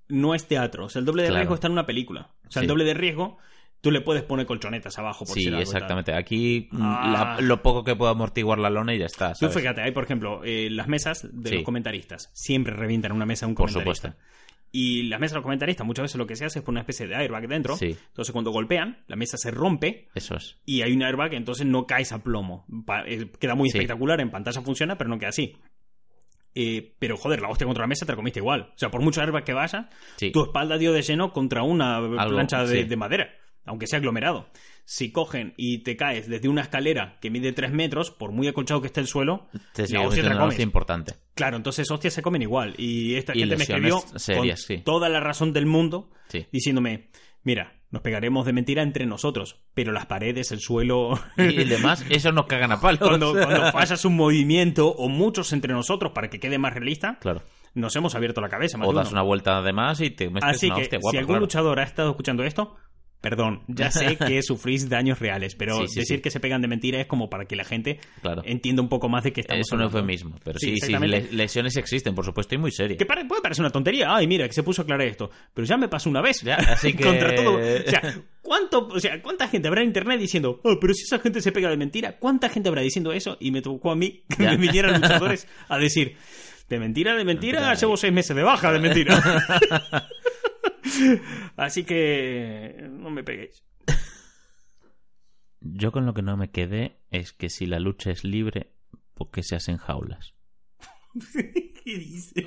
no es teatro. O sea, el doble de Claro. riesgo está en una película. O sea, Sí. el doble de riesgo, tú le puedes poner colchonetas abajo por Sí, si exactamente. Aquí mm, Ah. la- lo poco que puedo amortiguar la lona y ya está. Tú ¿sabes? fíjate, hay por ejemplo eh, las mesas de Sí. los comentaristas. Siempre revientan una mesa de un Por comentarista. supuesto. Y las mesas de los comentaristas muchas veces lo que se hace es poner una especie de airbag dentro. Sí. Entonces cuando golpean, la mesa se rompe Eso es. y hay un airbag, entonces no caes a plomo. Pa- eh, queda muy Sí. espectacular, en pantalla funciona, pero no queda así. Eh, pero joder, la hostia contra la mesa te la comiste igual. O sea, por mucho airbag que vaya, tu espalda dio de lleno contra una plancha de madera, aunque sea aglomerado. Si cogen y te caes desde una escalera que mide 3 metros, por muy acolchado que esté el suelo, Te la sigue hostia te la comes. importante. Claro, entonces hostias se comen igual. Y esta Y gente me escribió serias, con sí. toda la razón del mundo Sí. diciéndome, mira, nos pegaremos de mentira entre nosotros, pero las paredes, el suelo... Y demás, eso nos cagan a palos. cuando, cuando fallas un movimiento o muchos entre nosotros para que quede más realista, Claro. nos hemos abierto la cabeza. más O das uno. una vuelta de más y te metes Así una que hostia si algún claro. luchador ha estado escuchando esto, perdón, ya sé que sufrís daños reales, pero Sí, sí, decir sí. que se pegan de mentira es como para que la gente Claro. entienda un poco más de qué estamos Es un hablando. eufemismo. Pero Sí, sí, lesiones existen, por supuesto, y muy serias. Que puede parecer una tontería. Ay, mira, que se puso a aclarar esto. Pero ya me pasó una vez. Ya, así que- Contra todo. O sea, ¿cuánto, o sea, ¿cuánta gente habrá en internet diciendo, oh, pero si esa gente se pega de mentira? ¿Cuánta gente habrá diciendo eso? Y me tocó a mí que Ya. me vinieran luchadores a decir, de mentira, de mentira, Mentira. llevo seis meses de baja de mentira. Así que no me peguéis. Yo con lo que no me quedé es que si la lucha es libre, Porque se hacen jaulas. ¿Qué dice?